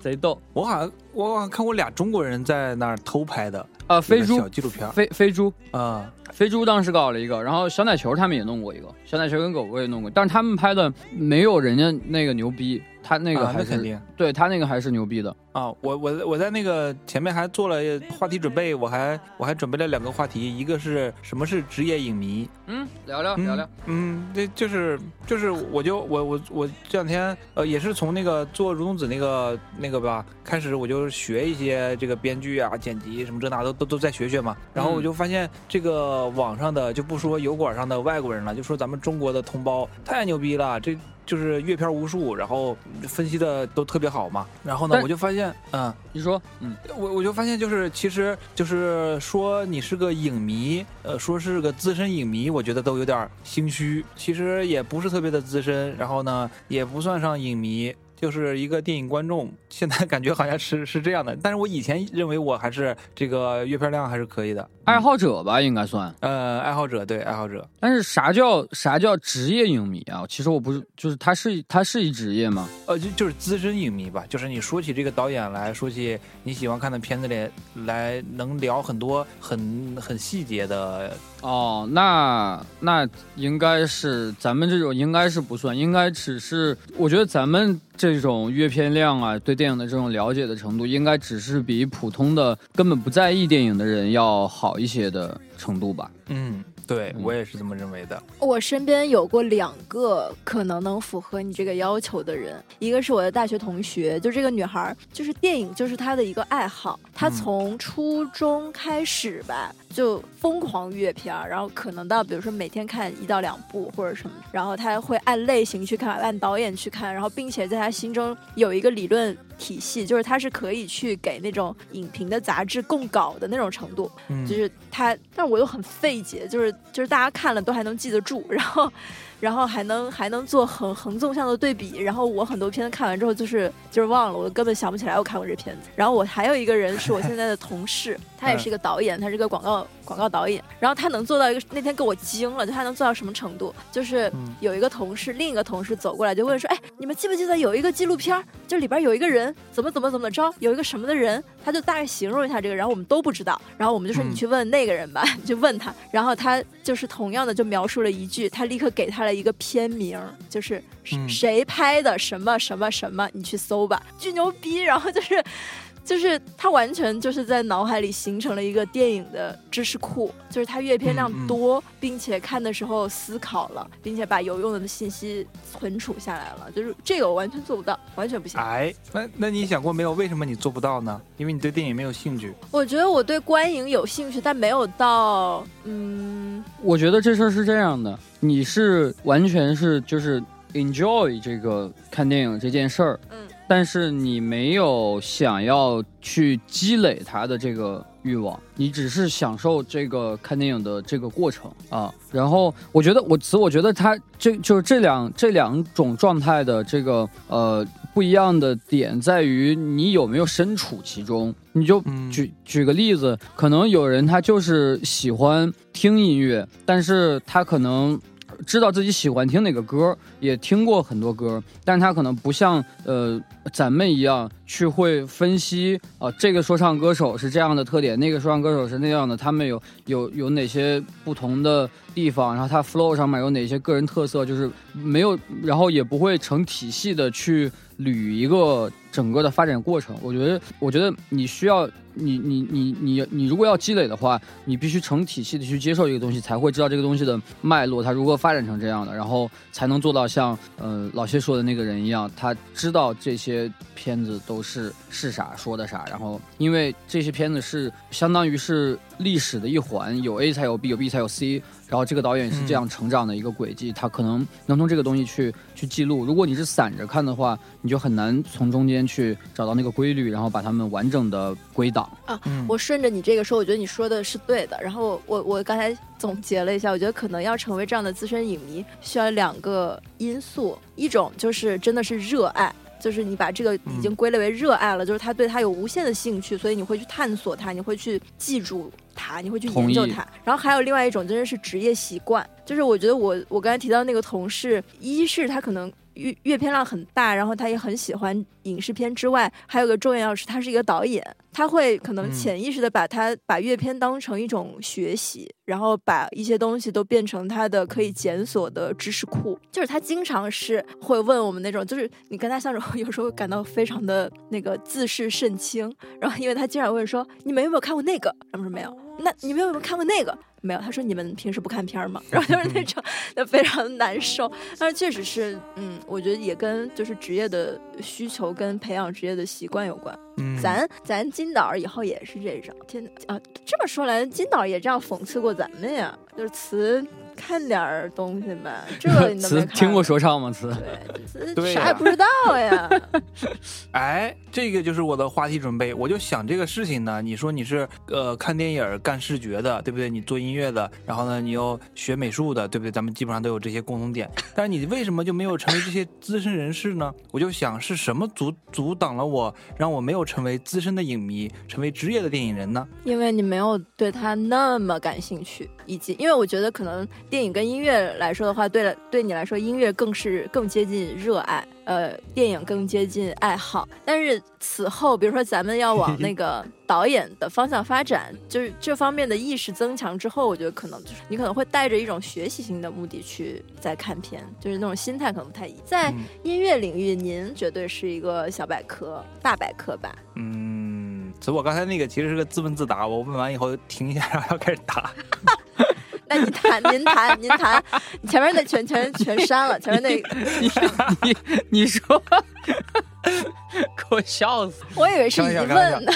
贼逗我好像我好像看过俩中国人在那儿偷拍的啊！飞猪小纪录片飞飞猪啊，飞猪当时搞了一个，然后小奶球他们也弄过一个，小奶球跟狗狗也弄过，但是他们拍的没有人家那个牛逼，他那个啊还是、那肯定对他那个还是牛逼的。啊，我我我在那个前面还做了话题准备，我还我还准备了两个话题，一个是什么是职业影迷，嗯，聊聊嗯聊聊。嗯，这就是就是，我就我我我这两天呃也是从那个做蠕动子那个那个吧开始，我就学一些这个编剧啊、剪辑什么这那都都都在学学嘛。然后我就发现这个网上的就不说油管上的外国人了，就说咱们中国的同胞太牛逼了，这就是阅片无数，然后分析的都特别好嘛。然后呢，我就发现，嗯。你说，嗯，我我就发现，就是其实就是说你是个影迷，呃，说是个资深影迷，我觉得都有点心虚。其实也不是特别的资深，然后呢，也不算上影迷，就是一个电影观众。现在感觉好像是是这样的，但是我以前认为我还是这个阅片量还是可以的。爱好者吧，应该算。呃，爱好者对爱好者，但是啥叫啥叫职业影迷啊？其实我不是，就是他是他是一职业吗？呃，就就是资深影迷吧，就是你说起这个导演来说起你喜欢看的片子里来，能聊很多很很细节的哦，那那应该是咱们这种应该是不算，应该只是我觉得咱们这种阅片量啊，对电影的这种了解的程度，应该只是比普通的根本不在意电影的人要好一些的程度吧。嗯，对嗯我也是这么认为的。我身边有过两个可能能符合你这个要求的人，一个是我的大学同学，就这个女孩儿，就是电影就是她的一个爱好，她嗯从初中开始吧，就疯狂阅片儿，然后可能到比如说每天看一到两部或者什么，然后她会按类型去看，按导演去看，然后并且在她心中有一个理论体系，就是它是可以去给那种影评的杂志供稿的那种程度，嗯，就是他，但是我又很费解，就是就是大家看了都还能记得住，然后然后还能还能做横横纵向的对比，然后我很多片子看完之后就是就是忘了，我根本想不起来我看过这片子。然后我还有一个人是我现在的同事，[laughs] 他也是一个导演，他是个广告广告导演，然后他能做到一个那天给我惊了，就他能做到什么程度？就是嗯有一个同事，另一个同事走过来就问说：“哎，你们记不记得有一个纪录片，就里边有一个人怎么怎么怎么着，有一个什么的人，他就大概形容一下这个，然后我们都不知道，然后我们就说嗯你去问那个人吧，就问他，然后他就是同样的就描述了一句，他立刻给他了一个片名，就是嗯谁拍的什么什么什么，你去搜吧，巨牛逼，然后就是。就是他完全就是在脑海里形成了一个电影的知识库，就是他阅片量嗯嗯多，并且看的时候思考了，并且把有用的信息存储下来了。就是这个我完全做不到，完全不行。哎，那那你想过没有？为什么你做不到呢？因为你对电影没有兴趣。我觉得我对观影有兴趣，但没有到嗯，我觉得这事儿是这样的，你是完全是就是 enjoy 这个看电影这件事儿，嗯，但是你没有想要去积累它的这个欲望，你只是享受这个看电影的这个过程啊。然后我觉得我此我觉得它这就是这两这两种状态的这个呃不一样的点在于你有没有身处其中。你就嗯举举个例子，可能有人他就是喜欢听音乐，但是他可能知道自己喜欢听哪个歌，也听过很多歌，但他可能不像呃咱们一样去会分析啊、这个说唱歌手是这样的特点，那个说唱歌手是那样的，他们有有有哪些不同的地方，然后他 flow 上面有哪些个人特色，就是没有，然后也不会成体系的去捋一个整个的发展过程。我觉得，我觉得你需要你你你你你如果要积累的话，你必须成体系的去接受一个东西，才会知道这个东西的脉络，它如何发展成这样的，然后才能做到像呃老谢说的那个人一样，他知道这些片子都是是啥说的啥，然后因为这些片子是相当于是历史的一环，有 A 才有 B，有 B 才有 C，然后这个导演是这样成长的一个轨迹，他可能能从这个东西去去记录。如果你是散着看的话，你就很难从中间去找到那个规律，然后把它们完整的归档。嗯，我顺着你这个说，我觉得你说的是对的。然后我我刚才总结了一下，我觉得可能要成为这样的资深影迷，需要两个因素，一种就是真的是热爱。就是你把这个已经归类为热爱了，就是他对他有无限的兴趣，所以你会去探索它，你会去记住它，你会去研究同意它。然后还有另外一种，真的是职业习惯，就是我觉得我我刚才提到那个同事，一是他可能阅阅片量很大，然后他也很喜欢影视片之外，还有个重要是他是一个导演，他会可能嗯潜意识的把他把阅片当成一种学习，然后把一些东西都变成他的可以检索的知识库。就是他经常是会问我们那种，就是你跟他相处，有时候感到非常的 [laughs] 那个自视甚轻，然后因为他经常问说你们有没有看过那个？他们说没有。那你们有没有看过那个？没有。他说你们平时不看片儿吗？[laughs] 然后就是那种 [laughs] 就非常难受。但是确实是，嗯，我觉得也跟就是职业的需求跟培养职业的习惯有关。嗯，咱咱金导以后也是这种，天啊，这么说来，金导也这样讽刺过咱们呀，就是词看点儿东西吧，[laughs] 这你都没看词听过说唱吗？词对，词啥也不知道呀。[laughs] 哎，这个就是我的话题准备。我就想这个事情呢，你说你是呃看电影干视觉的，对不对？你做音乐的，然后呢你又学美术的，对不对？咱们基本上都有这些共同点。但是你为什么就没有成为这些资深人士呢？[laughs] 我就想是什么阻阻挡了我，让我没有成为资深的影迷，成为职业的电影人呢？因为你没有对他那么感兴趣，以及因为我觉得可能电影跟音乐来说的话，对了对你来说，音乐更是更接近热爱，呃，电影更接近爱好。但是此后，比如说咱们要往那个 [laughs] 导演的方向发展，就是这方面的意识增强之后，我觉得可能就是你可能会带着一种学习性的目的去再看片，就是那种心态可能不太一样。在嗯音乐领域，您绝对是一个小百科、大百科吧？嗯，所以我刚才那个其实是个自问自答，我问完以后停一下，然后要开始答。[laughs] 那你谈，[laughs] 您谈，您谈，前面那全全全删了，前面那 [laughs] 你你你说，[laughs] 给我笑死！我以为是疑问呢。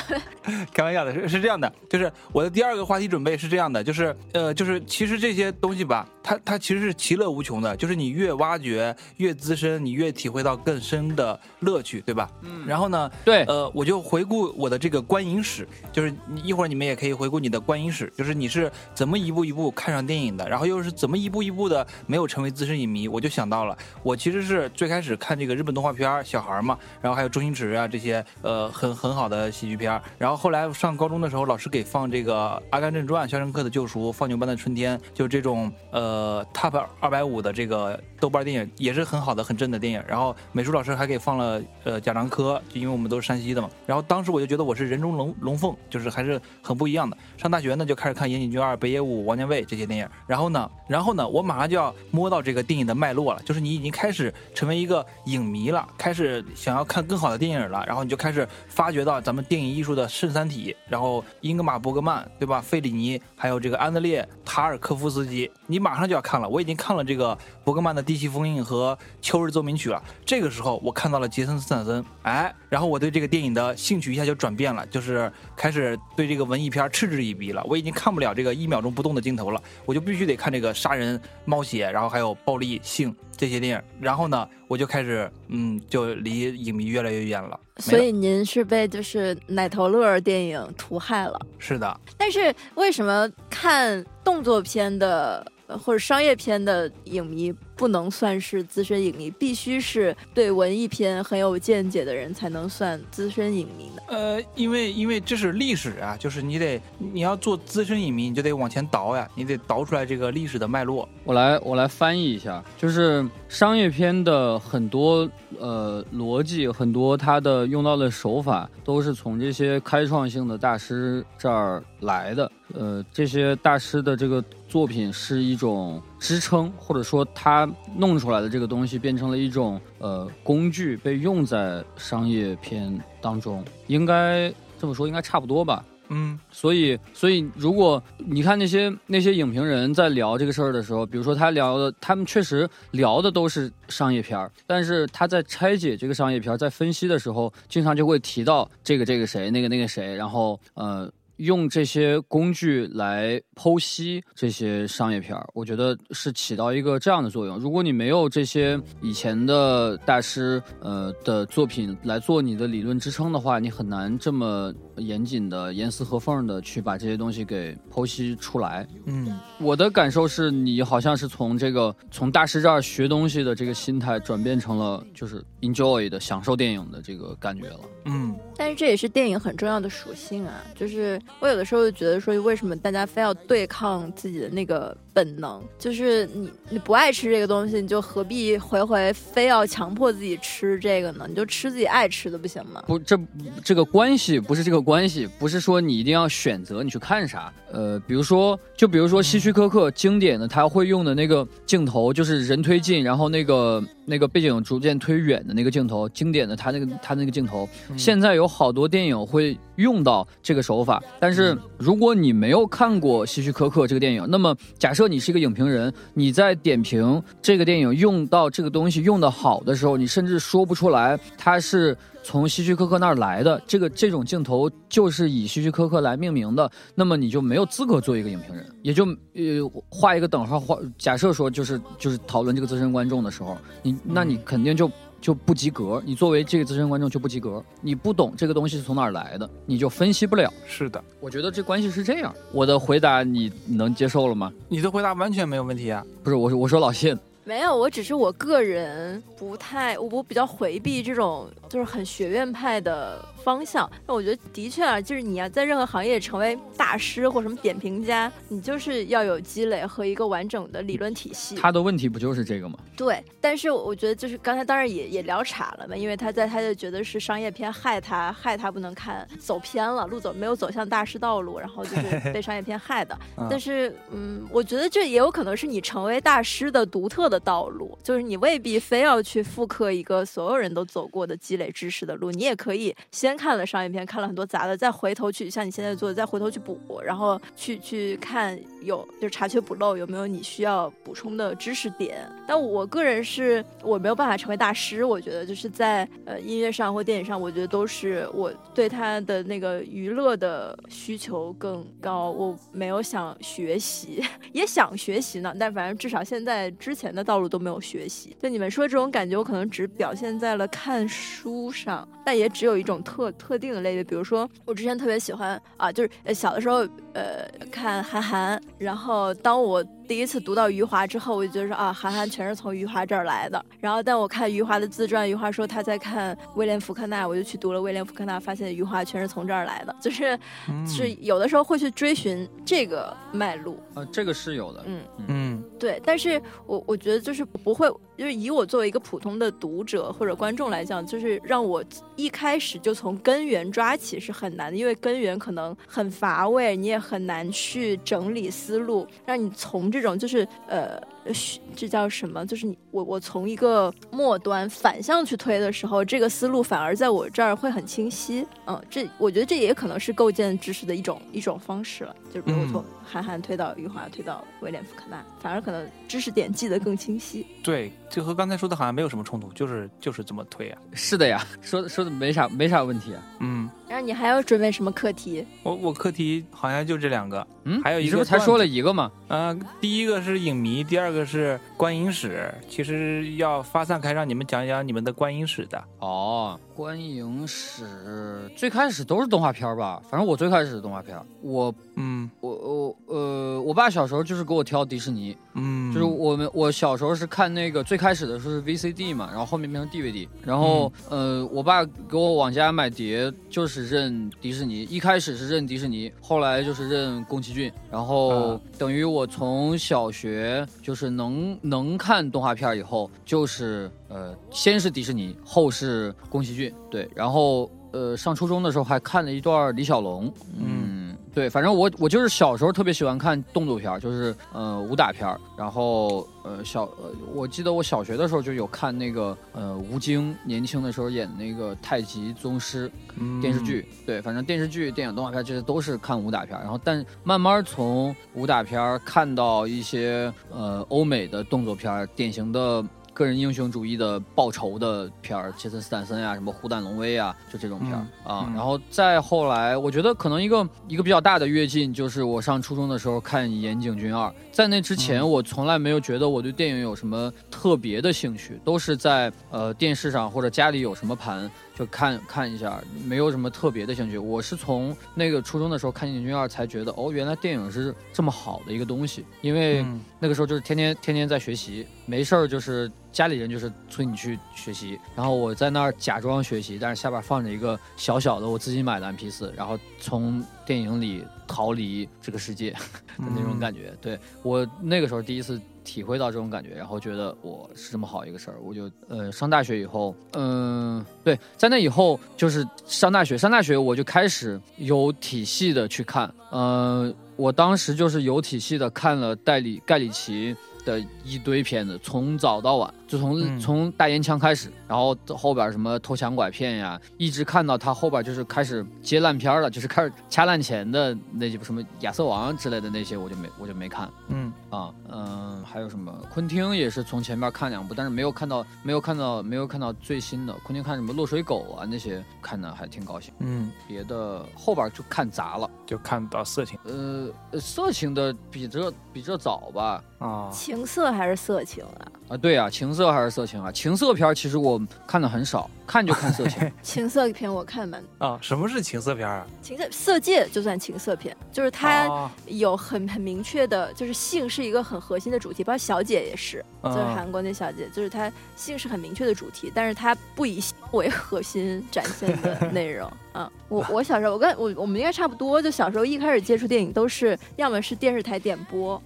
开玩笑 [laughs] 的，是是这样的，就是我的第二个话题准备是这样的，就是呃，就是其实这些东西吧，它它其实是其乐无穷的，就是你越挖掘越资深，你越体会到更深的乐趣，对吧？嗯。然后呢，对，呃，我就回顾我的这个观影史，就是你一会儿你们也可以回顾你的观影史，就是你是怎么一步一步看上电影的，然后又是怎么一步一步的没有成为资深影迷，我就想到了，我其实是最开始看这个日本动画片，小孩儿嘛，然后还有周星驰啊这些呃很很好的喜剧片儿，然后后来上高中的时候，老师给放这个《阿甘正传》《肖申克的救赎》《放牛班的春天》，就这种呃 top 二百五的这个豆瓣电影，也是很好的很正的电影。然后美术老师还给放了呃贾樟柯，就因为我们都是山西的嘛。然后当时我就觉得我是人中龙龙凤，就是还是很不一样的。上大学呢就开始看《岩井俊二》《北野武》《王家卫》这些电影。然后呢，然后呢，我马上就要摸到这个电影的脉络了，就是你已经开始成为一个影迷了，开始想要看更好的电影了，然后你就开始发掘到咱们电影艺术的圣三体，然后英格玛·伯格曼，对吧？费里尼，还有这个安德烈·塔尔科夫斯基，你马上就要看了。我已经看了这个伯格曼的《地气封印》和《秋日奏鸣曲》了。这个时候，我看到了杰森·斯坦森，哎，然后我对这个电影的兴趣一下就转变了，就是开始对这个文艺片嗤之以鼻了。我已经看不了这个一秒钟不动的镜头了，我就必须得看这个杀人、冒险，然后还有暴力、性这些电影。然后呢，我就开始，嗯，就离影迷越来越远了。了所以您是被就是奶头乐电影屠害了。是的，但是为什么看动作片的呃或者商业片的影迷不能算是资深影迷，必须是对文艺片很有见解的人才能算资深影迷呢？呃，因为因为这是历史啊，就是你得你要做资深影迷，你就得往前倒呀，你得倒出来这个历史的脉络。我来我来翻译一下，就是商业片的很多呃逻辑，很多它的用到的手法，都是从这些开创性的大师这儿来的。呃，这些大师的这个作品是一种支撑，或者说他弄出来的这个东西变成了一种呃工具，被用在商业片当中。应该这么说，应该差不多吧。嗯所以，所以如果你看那些那些影评人在聊这个事儿的时候，比如说他聊的，他们确实聊的都是商业片儿，但是他在拆解这个商业片儿，在分析的时候，经常就会提到这个这个谁，那个那个谁，然后呃。用这些工具来剖析这些商业片儿，我觉得是起到一个这样的作用。如果你没有这些以前的大师呃的作品来做你的理论支撑的话，你很难这么严谨的、严丝合缝的去把这些东西给剖析出来。嗯我的感受是你好像是从这个从大师这儿学东西的这个心态转变成了就是 enjoy 的享受电影的这个感觉了。嗯但是这也是电影很重要的属性啊，就是我有的时候就觉得说，为什么大家非要对抗自己的那个本能，就是你你不爱吃这个东西，你就何必回回非要强迫自己吃这个呢？你就吃自己爱吃的不行吗？不，这这个关系不是这个关系，不是说你一定要选择你去看啥。呃，比如说，就比如说希区柯克经典的他会用的那个镜头，就是人推进，然后那个那个背景逐渐推远的那个镜头，经典的他那个他那个镜头，现在有好多电影会用到这个手法。但是如果你没有看过希区柯克这个电影，那么假设如果你是一个影评人，你在点评这个电影用到这个东西用的好的时候，你甚至说不出来它是。从希区柯克那儿来的这个这种镜头就是以希区柯克来命名的，那么你就没有资格做一个影评人，也就呃画一个等号，画假设说就是就是讨论这个资深观众的时候，你那你肯定就就不及格，你作为这个资深观众就不及格，你不懂这个东西是从哪儿来的，你就分析不了。是的，我觉得这关系是这样。我的回答你能接受了吗？你的回答完全没有问题啊。不是，我说我说老谢，没有，我只是我个人不太，我我比较回避这种就是很学院派的方向。那我觉得的确啊，就是你要在任何行业成为大师或什么点评家，你就是要有积累和一个完整的理论体系。他的问题不就是这个吗？对，但是我觉得就是刚才当然也也聊岔了嘛，因为他在他就觉得是商业片害他，害他不能看，走偏了路走没有走向大师道路，然后就是被商业片害的。[laughs] 但是嗯，我觉得这也有可能是你成为大师的独特的道路，就是你未必非要去复刻一个所有人都走过的积累知识的路，你也可以先看了商业片，看了很多杂的，再回头去像你现在做的，再回头去补，然后去去看有就是查缺补漏有没有你需要补充的知识点。但我个人是我没有办法成为大师，我觉得就是在呃音乐上或电影上，我觉得都是我对他的那个娱乐的需求更高，我没有想学习，[laughs] 也想学习呢，但反正至少现在之前的道路都没有学习。就你们说这种感觉，我可能只表现在了看书上，但也只有一种特特定的类别，比如说我之前特别喜欢啊，就是小的时候呃看韩寒，然后当我第一次读到余华之后，我就觉得说啊，韩寒全是从余华这儿来的。然后，但我看余华的自传，余华说他在看威廉福克纳，我就去读了威廉福克纳，发现余华全是从这儿来的。就是，是有的时候会去追寻这个脉络。呃，这个是有的。嗯，嗯对。但是我我觉得就是不会，就是以我作为一个普通的读者或者观众来讲，就是让我一开始就从根源抓起是很难的，因为根源可能很乏味，你也很难去整理思路，让你从这种就是呃。嘘这叫什么？就是你我我从一个末端反向去推的时候，这个思路反而在我这儿会很清晰。嗯，这我觉得这也可能是构建知识的一种一种方式了。就是比如我从韩寒推到余华，推到威廉福克纳，反而可能知识点记得更清晰。对，这和刚才说的好像没有什么冲突，就是就是这么推啊。是的呀，说的说的没啥没啥问题啊。嗯，然后你还要准备什么课题？我我课题好像就这两个，嗯，还有一个你是不是才说了一个嘛？呃，第一个是影迷，第二个是观影史。其实要发散开，让你们讲一讲你们的观影史的。哦，观影史最开始都是动画片吧？反正我最开始是动画片。我嗯我我呃，我爸小时候就是给我挑迪士尼，嗯，就是我们我小时候是看那个最开始的时候是 VCD 嘛，然后后面变成 DVD，然后、呃，我爸给我往家买碟就是认迪士尼，一开始是认迪士尼，后来就是认宫崎骏，然后啊等于我从小学就是能能看动画片以后，就是呃先是迪士尼，后是宫崎骏，对，然后呃上初中的时候还看了一段李小龙，嗯，对，反正我我就是小时候特别喜欢看动作片儿，就是呃武打片儿，然后呃小呃我记得我小学的时候就有看那个呃吴京年轻的时候演那个太极宗师嗯电视剧，对，反正电视剧、电影、动画片这些都是看武打片儿，然后但慢慢从武打片儿看到一些呃欧美的动作片儿，典型的。个人英雄主义的报仇的片儿，杰森斯坦森呀，什么虎胆龙威啊，就这种片儿、啊。嗯然后再后来，我觉得可能一个一个比较大的跃进，就是我上初中的时候看《岩井俊二》。在那之前，嗯我从来没有觉得我对电影有什么特别的兴趣，都是在呃电视上或者家里有什么盘就看看一下，没有什么特别的兴趣。我是从那个初中的时候看《岩井俊二》才觉得，哦，原来电影是这么好的一个东西，因为。嗯那个时候就是天天天天在学习，没事儿就是家里人就是催你去学习，然后我在那儿假装学习，但是下边放着一个小小的我自己买的 MP 四，然后从电影里逃离这个世界 [laughs] 的那种感觉。对我那个时候第一次体会到这种感觉，然后觉得我是这么好一个事儿，我就呃上大学以后，嗯、对，在那以后就是上大学，上大学我就开始有体系的去看，呃，我当时就是有体系的看了戴里盖里奇的一堆片子，从早到晚，就从、嗯从大烟枪开始，然后后边什么偷抢拐骗呀，一直看到他后边就是开始接烂片了，就是开始掐烂钱的那几部什么亚瑟王之类的那些，我就没我就没看。嗯啊，嗯，还有什么？昆汀也是从前面看两部，但是没有看到，没有看到，没有看到最新的。昆汀看什么《落水狗》啊那些，看的还挺高兴。嗯，别的后边就看砸了。就看到色情呃，呃色情的比这比这早吧？啊，情色还是色情啊？啊，对啊，情色还是色情啊？情色片其实我看的很少，看就看色情。[laughs] 情色片我看蛮，啊，什么是情色片啊？情色色戒就算情色片，就是它啊有很很明确的，就是性是一个很核心的主题，包括小姐也是，就是啊韩国那小姐，就是她性是很明确的主题，但是她不以性为核心展现的内容。[laughs] 嗯，我我小时候，我跟我我们应该差不多，就小时候一开始接触电影都是要么是电视台点播。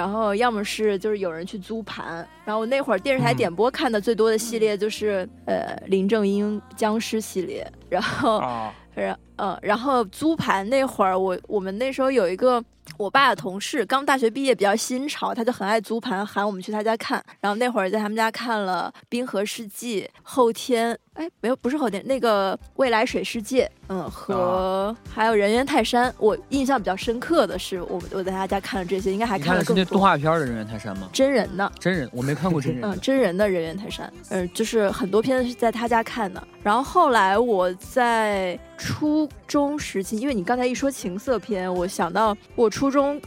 然后要么是就是有人去租盘，然后我那会儿电视台嗯。点播看的最多的系列就是、呃林正英僵尸系列，然后啊。然嗯，然后租盘那会儿，我我们那时候有一个我爸的同事，刚大学毕业，比较新潮，他就很爱租盘，喊我们去他家看。然后那会儿在他们家看了《冰河世纪》，后天哎没有不是后天，那个《未来水世界》，嗯，和还有《人猿泰山》。我印象比较深刻的是，我我在他家看了这些，应该还看了更看的是那动画片儿的《人猿泰山》吗？真人的。真人我没看过真人。[laughs] 嗯，真人的人猿泰山，嗯，就是很多片子是在他家看的。然后后来我在初中时期，因为你刚才一说情色片，我想到我初中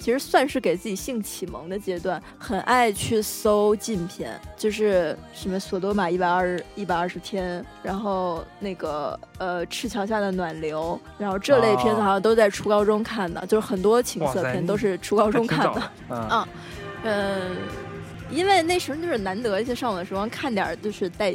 其实算是给自己性启蒙的阶段，很爱去搜禁片，就是什么索多玛一百二十一百二十天，然后那个呃赤桥下的暖流，然后这类片子哦好像都在初高中看的，就是很多情色片都是初高中看的。[laughs] 嗯啊嗯，因为那时候就是难得一些上网的时候看点就是带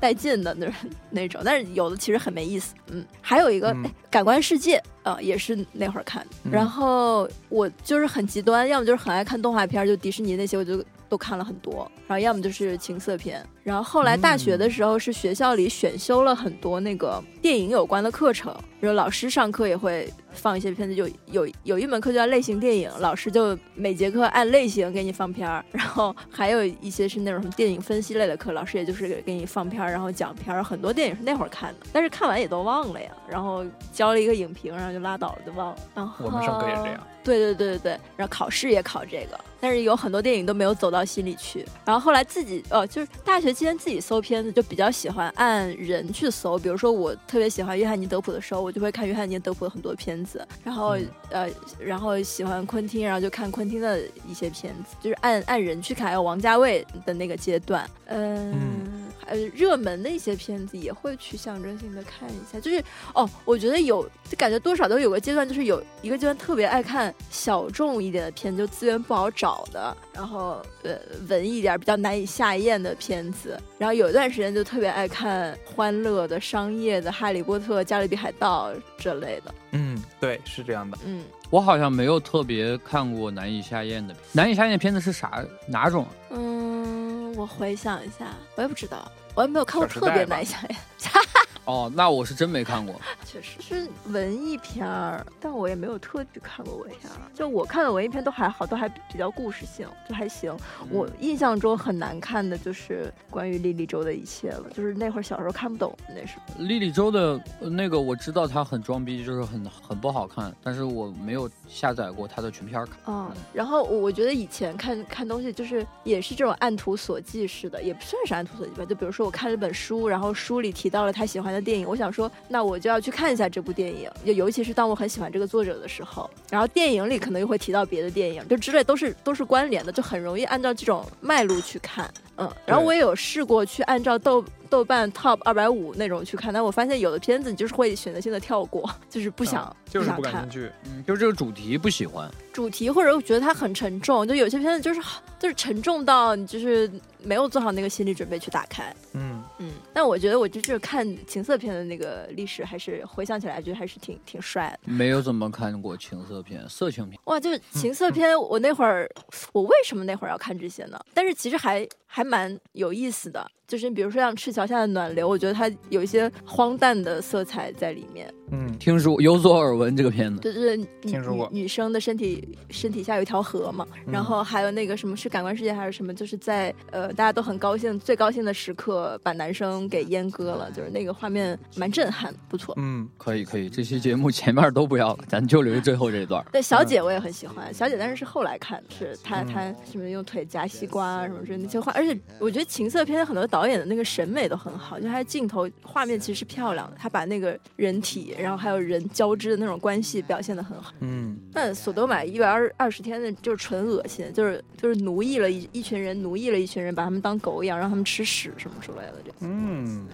带劲的那种那种，[laughs] 但是有的其实很没意思。嗯，还有一个、感官世界》啊、也是那会儿看的。嗯然后我就是很极端，要么就是很爱看动画片儿，就迪士尼那些我就都看了很多，然后要么就是情色片。然后后来大学的时候是学校里选修了很多那个电影有关的课程，比如老师上课也会放一些片子，就有有一门课叫类型电影，老师就每节课按类型给你放片儿，然后还有一些是那种什么电影分析类的课，老师也就是给给你放片儿，然后讲片儿，很多电影是那会儿看的，但是看完也都忘了呀，然后交了一个影评，然后就拉倒了，就忘了。然后我们上课也是这样。对对对对对，然后考试也考这个，但是有很多电影都没有走到心里去。然后后来自己哦，就是大学期间自己搜片子，就比较喜欢按人去搜。比如说我特别喜欢约翰尼·德普的时候，我就会看约翰尼·德普的很多片子。然后、嗯呃，然后喜欢昆汀，然后就看昆汀的一些片子，就是按按人去看。还有王家卫的那个阶段，嗯。嗯呃，热门的一些片子也会去象征性的看一下，就是哦，我觉得有，就感觉多少都有个阶段，就是有一个阶段特别爱看小众一点的片，就资源不好找的，然后呃文艺一点比较难以下咽的片子，然后有一段时间就特别爱看欢乐的、商业的《哈利波特》《加勒比海盗》这类的，嗯，对，是这样的。嗯，我好像没有特别看过难以下咽的。难以下咽的片子是啥哪种啊？嗯，我回想一下，我也不知道，我也没有看过特别难以下咽。[laughs] 哦，那我是真没看过。[laughs] 确实是文艺片儿，但我也没有特地看过文艺片儿。就我看的文艺片都还好，都还比较故事性，就还行。我印象中很难看的就是关于莉莉周的一切了，就是那会儿小时候看不懂，那是。莉莉周的呃那个我知道她很装逼，就是很很不好看，但是我没有下载过她的全片儿看。嗯，然后我我觉得以前看看东西就是也是这种按图索骥式的，也不算是按图索骥吧。就比如说我看了本书，然后书里提到了他喜欢的电影，我想说，那我就要去看一下这部电影，就尤其是当我很喜欢这个作者的时候，然后电影里可能又会提到别的电影，就之类都是都是关联的，就很容易按照这种脉络去看。嗯，然后我也有试过去按照豆豆瓣 Top 二百五那种去看，但我发现有的片子你就是会选择性的跳过，[laughs] 就是不想、就是不感兴。趣。嗯，就是这个主题不喜欢。主题，或者我觉得它很沉重，就有些片子就是就是沉重到你就是没有做好那个心理准备去打开。嗯，嗯，但我觉得我就是看情色片的那个历史，还是回想起来觉得还是挺挺帅的。没有怎么看过情色片、色情片。哇，就是情色片，我那会儿我为什么那会儿要看这些呢？但是其实还还蛮有意思的，就是比如说像《赤桥下的暖流》，我觉得它有一些荒诞的色彩在里面。嗯，听说有所耳闻这个片子，就是女听说过女女生的身体身体下有一条河嘛，嗯然后还有那个什么是感官世界还是什么，就是在呃大家都很高兴最高兴的时刻把男生给阉割了，就是那个画面蛮震撼，不错。嗯，可以可以。这期节目前面都不要了，咱就留最后这一段。对小姐我也很喜欢，小姐但是是后来看，是她嗯她什么用腿夹西瓜啊什么之类的那些话，而且我觉得情色片很多导演的那个审美都很好，就它镜头画面其实是漂亮的，他把那个人体然后还有人交织的那种关系表现的很好。嗯，那索多玛一百二二十天的就是纯恶心，就是就是奴役了一一群人，奴役了一群人，把他们当狗一样，让他们吃屎什么之类的。这嗯，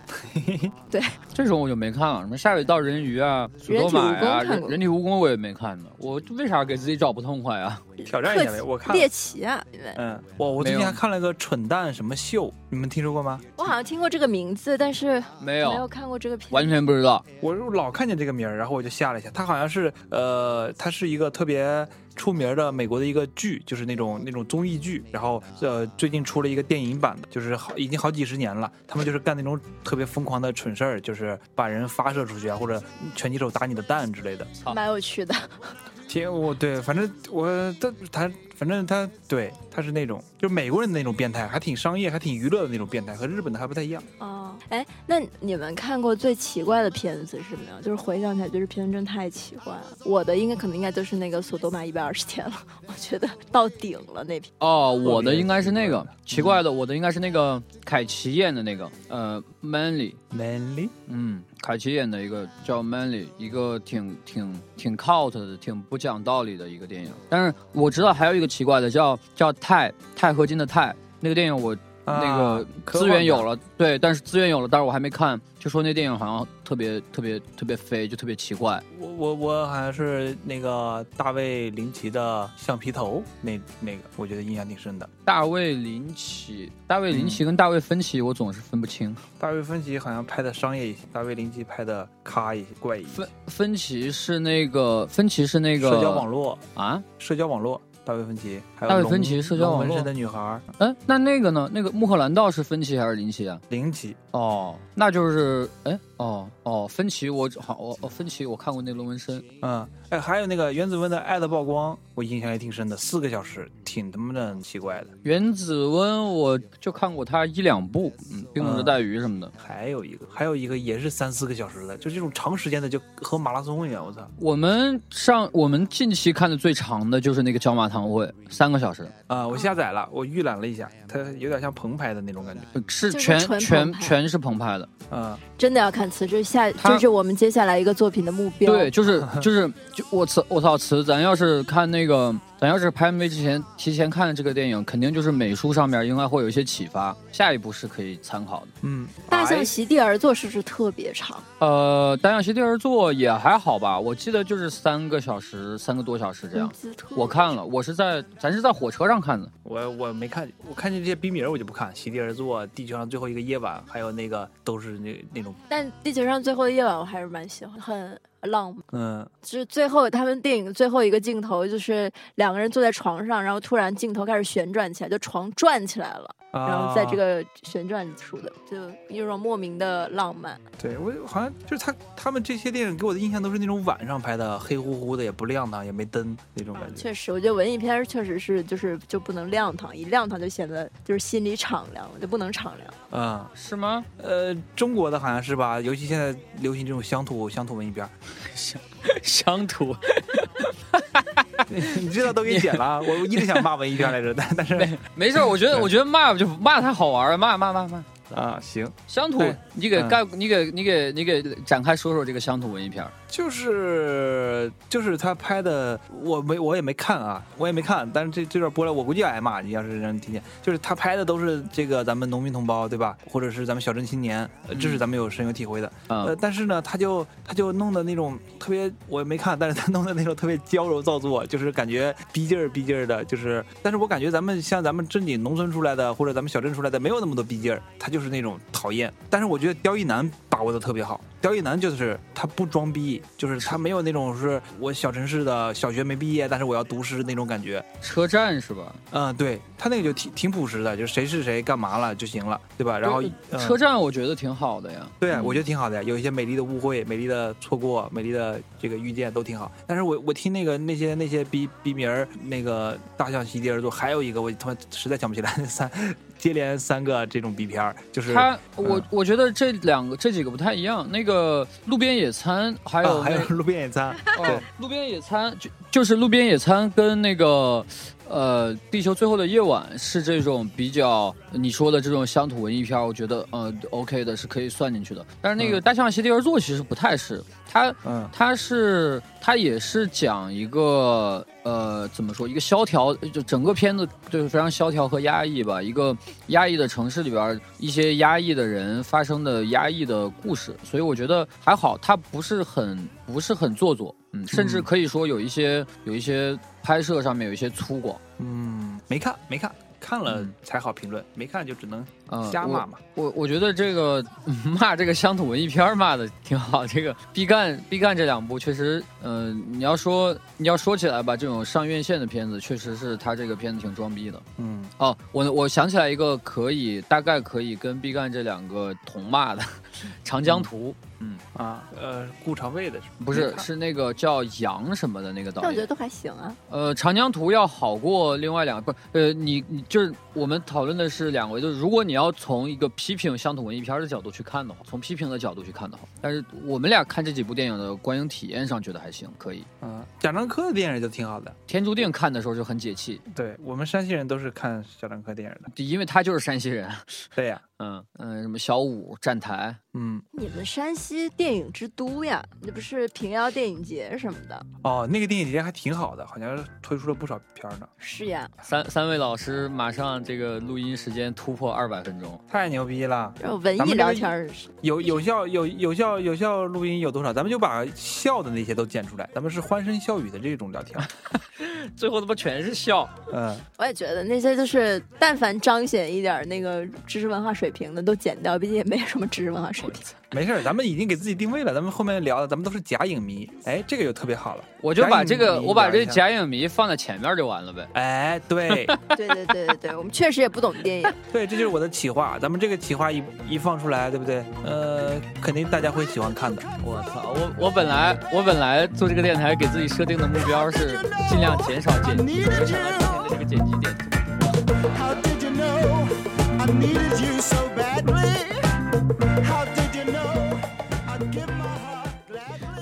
对 [laughs] 这种我就没看了，什么下水道人鱼啊、索多玛呀、人体蜈蚣看过人人体蜈蚣我也没看呢。我为啥给自己找不痛快啊？挑战一下呗，我看了猎奇啊，因为嗯，我我最近还看了个蠢蛋什么秀，你们听说过吗？我好像听过这个名字，但是没有，没有看过这个片。完全不知道。我老看见这个名儿，然后我就下了一下。它好像是呃，它是一个特别出名的美国的一个剧，就是那种那种综艺剧。然后呃，最近出了一个电影版的，就是好已经好几十年了。他们就是干那种特别疯狂的蠢事儿，就是把人发射出去啊，或者拳击手打你的蛋之类的。蛮有趣的，挺我对，反正我他他反正他对他是那种就美国人的那种变态，还挺商业，还挺娱乐的那种变态，和日本的还不太一样。哦，哎，那你们看过最奇怪的片子是什么呀？就是回想起来，就是片子真太奇怪了。我的应该可能应该就是那个《索多玛一百二十天》了，[laughs] 我觉得到顶了那片。哦，我的应该是那个奇怪的，我的应该是那个凯奇演的那个，呃，Manly，Manly，嗯，凯奇演的一个叫 Manly，一个挺挺挺 cult 的、挺不讲道理的一个电影。但是我知道还有一个奇怪的，叫叫钛钛合金的钛，那个电影我那个资源有了，对，但是资源有了，但是我还没看，就说那电影好像特别特别特别飞，就特别奇怪。我我我好像是那个大卫林奇的橡皮头，那那个我觉得印象挺深的。大卫林奇，大卫林奇跟大卫芬奇，我总是分不清。大卫芬奇好像拍的商业一些，大卫林奇拍的咖一些，怪异一些。芬芬奇是那个芬奇是那个社交网络，啊？社交网络，大卫芬奇，还有大卫芬奇社交网络纹身的女孩哎，那那个呢？那个穆赫兰道是芬奇还是林奇啊？林奇，哦，那就是哎哦哦，分歧我好我哦分歧我看过那个龙纹身，嗯，哎，还有那个原子温的《爱的曝光》，我印象也挺深的，四个小时，挺他妈的奇怪的。原子温我就看过他一两部，嗯，冰冷的带鱼什么的。还有一个，还有一个也是三四个小时的，就这种长时间的，就和马拉松一样。我操！我们上我们近期看的最长的就是那个角马堂会，三个小时，啊、我下载了，我预览了一下，它有点像澎湃的那种感觉。呃是全全全是澎湃的。啊、真的要看词，这是下，他这是我们接下来一个作品的目标。对，就是就是就我操我操词，咱要是看那个，咱要是拍 MV 之前提前看这个电影，肯定就是美术上面应该会有一些启发，下一步是可以参考的。嗯，大象哎席地而坐是不是特别长？呃，大象席地而坐也还好吧，我记得就是三个小时，三个多小时这样我看了，我是在咱是在火车上看的。我我没看，我看见这些笔名儿我就不看，《席地而坐》《地球上最后一个夜晚》，还有那个都是那那种，但地球上最后的夜晚我还是蛮喜欢，很浪漫。嗯，就是最后他们电影的最后一个镜头，就是两个人坐在床上，然后突然镜头开始旋转起来，就床转起来了，啊然后在这个旋转处的，就有种莫名的浪漫。对我好像就是他他们这些电影给我的印象都是那种晚上拍的，黑乎乎的，也不亮堂，也没灯那种感觉。确实，我觉得文艺片确实是就是就不能亮堂，一亮堂就显得就是心里敞亮了，就不能敞亮。嗯，是吗？呃，中国的好像是吧，尤其现在流行这种乡土乡土文艺片 [laughs] 乡，乡土，[laughs] [laughs] 你知道都给你剪了，我我一直想骂文艺片来着，但但是没事，我觉得我觉得骂就骂他好玩了，骂骂骂骂。啊，行，乡土，你给嗯概你给你给你给展开说说这个乡土文艺片儿。就是就是他拍的，我没我也没看啊，我也没看，但是这这段播了，我估计要挨骂。你要是让人听见，就是他拍的都是这个咱们农民同胞，对吧？或者是咱们小镇青年，呃这是咱们有深有体会的。呃，嗯，但是呢，他就他就弄的那种特别，我也没看，但是他弄的那种特别娇柔造作，就是感觉逼劲儿逼劲儿的，就是，但是我感觉咱们像咱们正经农村出来的或者咱们小镇出来的，没有那么多逼劲儿，他就是那种讨厌。但是我觉得刁亦男把握的特别好，刁亦男就是他不装逼，就是他没有那种是我小城市的小学没毕业，但是我要读诗那种感觉。车站是吧？嗯，对他那个就挺挺朴实的，就是谁是谁干嘛了就行了，对吧？然后、嗯车站我觉得挺好的呀。对我觉得挺好的呀，有一些美丽的误会、美丽的错过、美丽的这个遇见都挺好。但是我我听那个那些那些逼逼名儿，那个大象席地而坐，还有一个我他妈实在想不起来，那 [laughs] 三接连三个这种 B 片儿，就是他，我嗯我觉得这两个这几个不太一样。那个路边野餐，还有啊还有路边野餐，哦，路边野餐就就是路边野餐跟那个。呃，地球最后的夜晚是这种比较你说的这种乡土文艺片，我觉得呃 OK 的，是可以算进去的。但是那个嗯大象席地而坐其实不太是，它嗯。它是它也是讲一个呃怎么说一个萧条，就整个片子就是非常萧条和压抑吧，一个压抑的城市里边一些压抑的人发生的压抑的故事，所以我觉得还好，它不是很不是很做作，嗯，甚至嗯可以说有一些有一些拍摄上面有一些粗犷，嗯，没看没看，看了嗯才好评论，没看就只能嗯，瞎骂嘛。我我觉得这个嗯 [laughs] 骂这个乡土文艺片儿骂的挺好。这个毕赣毕赣这两部确实，嗯、你要说你要说起来吧，这种上院线的片子，确实是他这个片子挺装逼的。嗯哦，我我想起来一个可以大概可以跟毕赣这两个同骂的 [laughs]《长江图》，嗯，啊呃，顾长卫的是不是是那个叫杨什么的那个导演。但我觉得都还行啊。呃，长江图要好过另外两个，不，呃，你你就是我们讨论的是两个，就是如果你要从一个批评乡土文艺片的角度去看的话，从批评的角度去看的话，但是我们俩看这几部电影的观影体验上觉得还行，可以。嗯，贾樟柯的电影就挺好的。天注定看的时候就很解气，对我们山西人都是看贾樟柯电影的。因为他就是山西人，对呀，[laughs] 嗯嗯，什么小五站台，嗯，你们山西电影之都呀，那不是平遥电影节什么的？哦，那个电影节还挺好的，好像推出了不少片呢，是呀，三三位老师马上这个录音时间突破二百分钟，太牛逼了！然后文艺聊天儿有有效有有效有效录音有多少？咱们就把笑的那些都剪出来，咱们是欢声笑语的这种聊天。[laughs] [laughs] 最后他妈全是笑。嗯，我也觉得那些就是但凡彰显一点那个知识文化水平的都剪掉，毕竟也没什么知识文化水平。没事儿，咱们已经给自己定位了，咱们后面聊的咱们都是假影迷，哎，这个就特别好了。我就把这个我把这假影迷放在前面就完了呗。哎，对 [laughs] 对对对对对，我们确实也不懂电影。对，这就是我的企划。咱们这个企划一一放出来，对不对？呃，肯定大家会喜欢看的。我操！我我本来我本来做这个电台给自己设定的目标是尽量减少剪辑，没想到今天的这个剪辑点这么多。How did you know I needed you so badly? How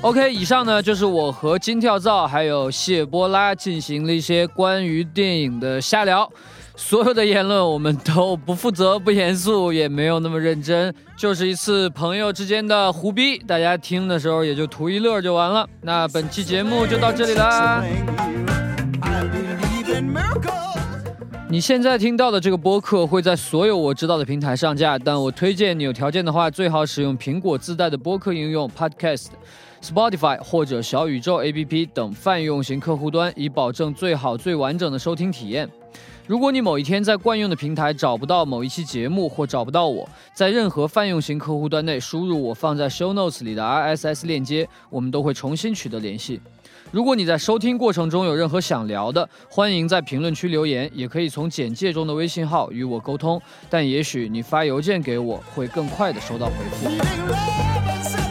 OK，以上呢就是我和金跳蚤还有谢波拉进行了一些关于电影的瞎聊。所有的言论我们都不负责、不严肃，也没有那么认真，就是一次朋友之间的胡逼，大家听的时候也就图一乐就完了。那本期节目就到这里啦。你现在听到的这个播客会在所有我知道的平台上架，但我推荐你有条件的话，最好使用苹果自带的播客应用 Podcast、Spotify 或者小宇宙 APP 等泛用型客户端，以保证最好最完整的收听体验。如果你某一天在惯用的平台找不到某一期节目或找不到我，在任何泛用型客户端内输入我放在 Show Notes 里的 RSS 链接，我们都会重新取得联系。如果你在收听过程中有任何想聊的，欢迎在评论区留言，也可以从简介中的微信号与我沟通。但也许你发邮件给我会更快的收到回复。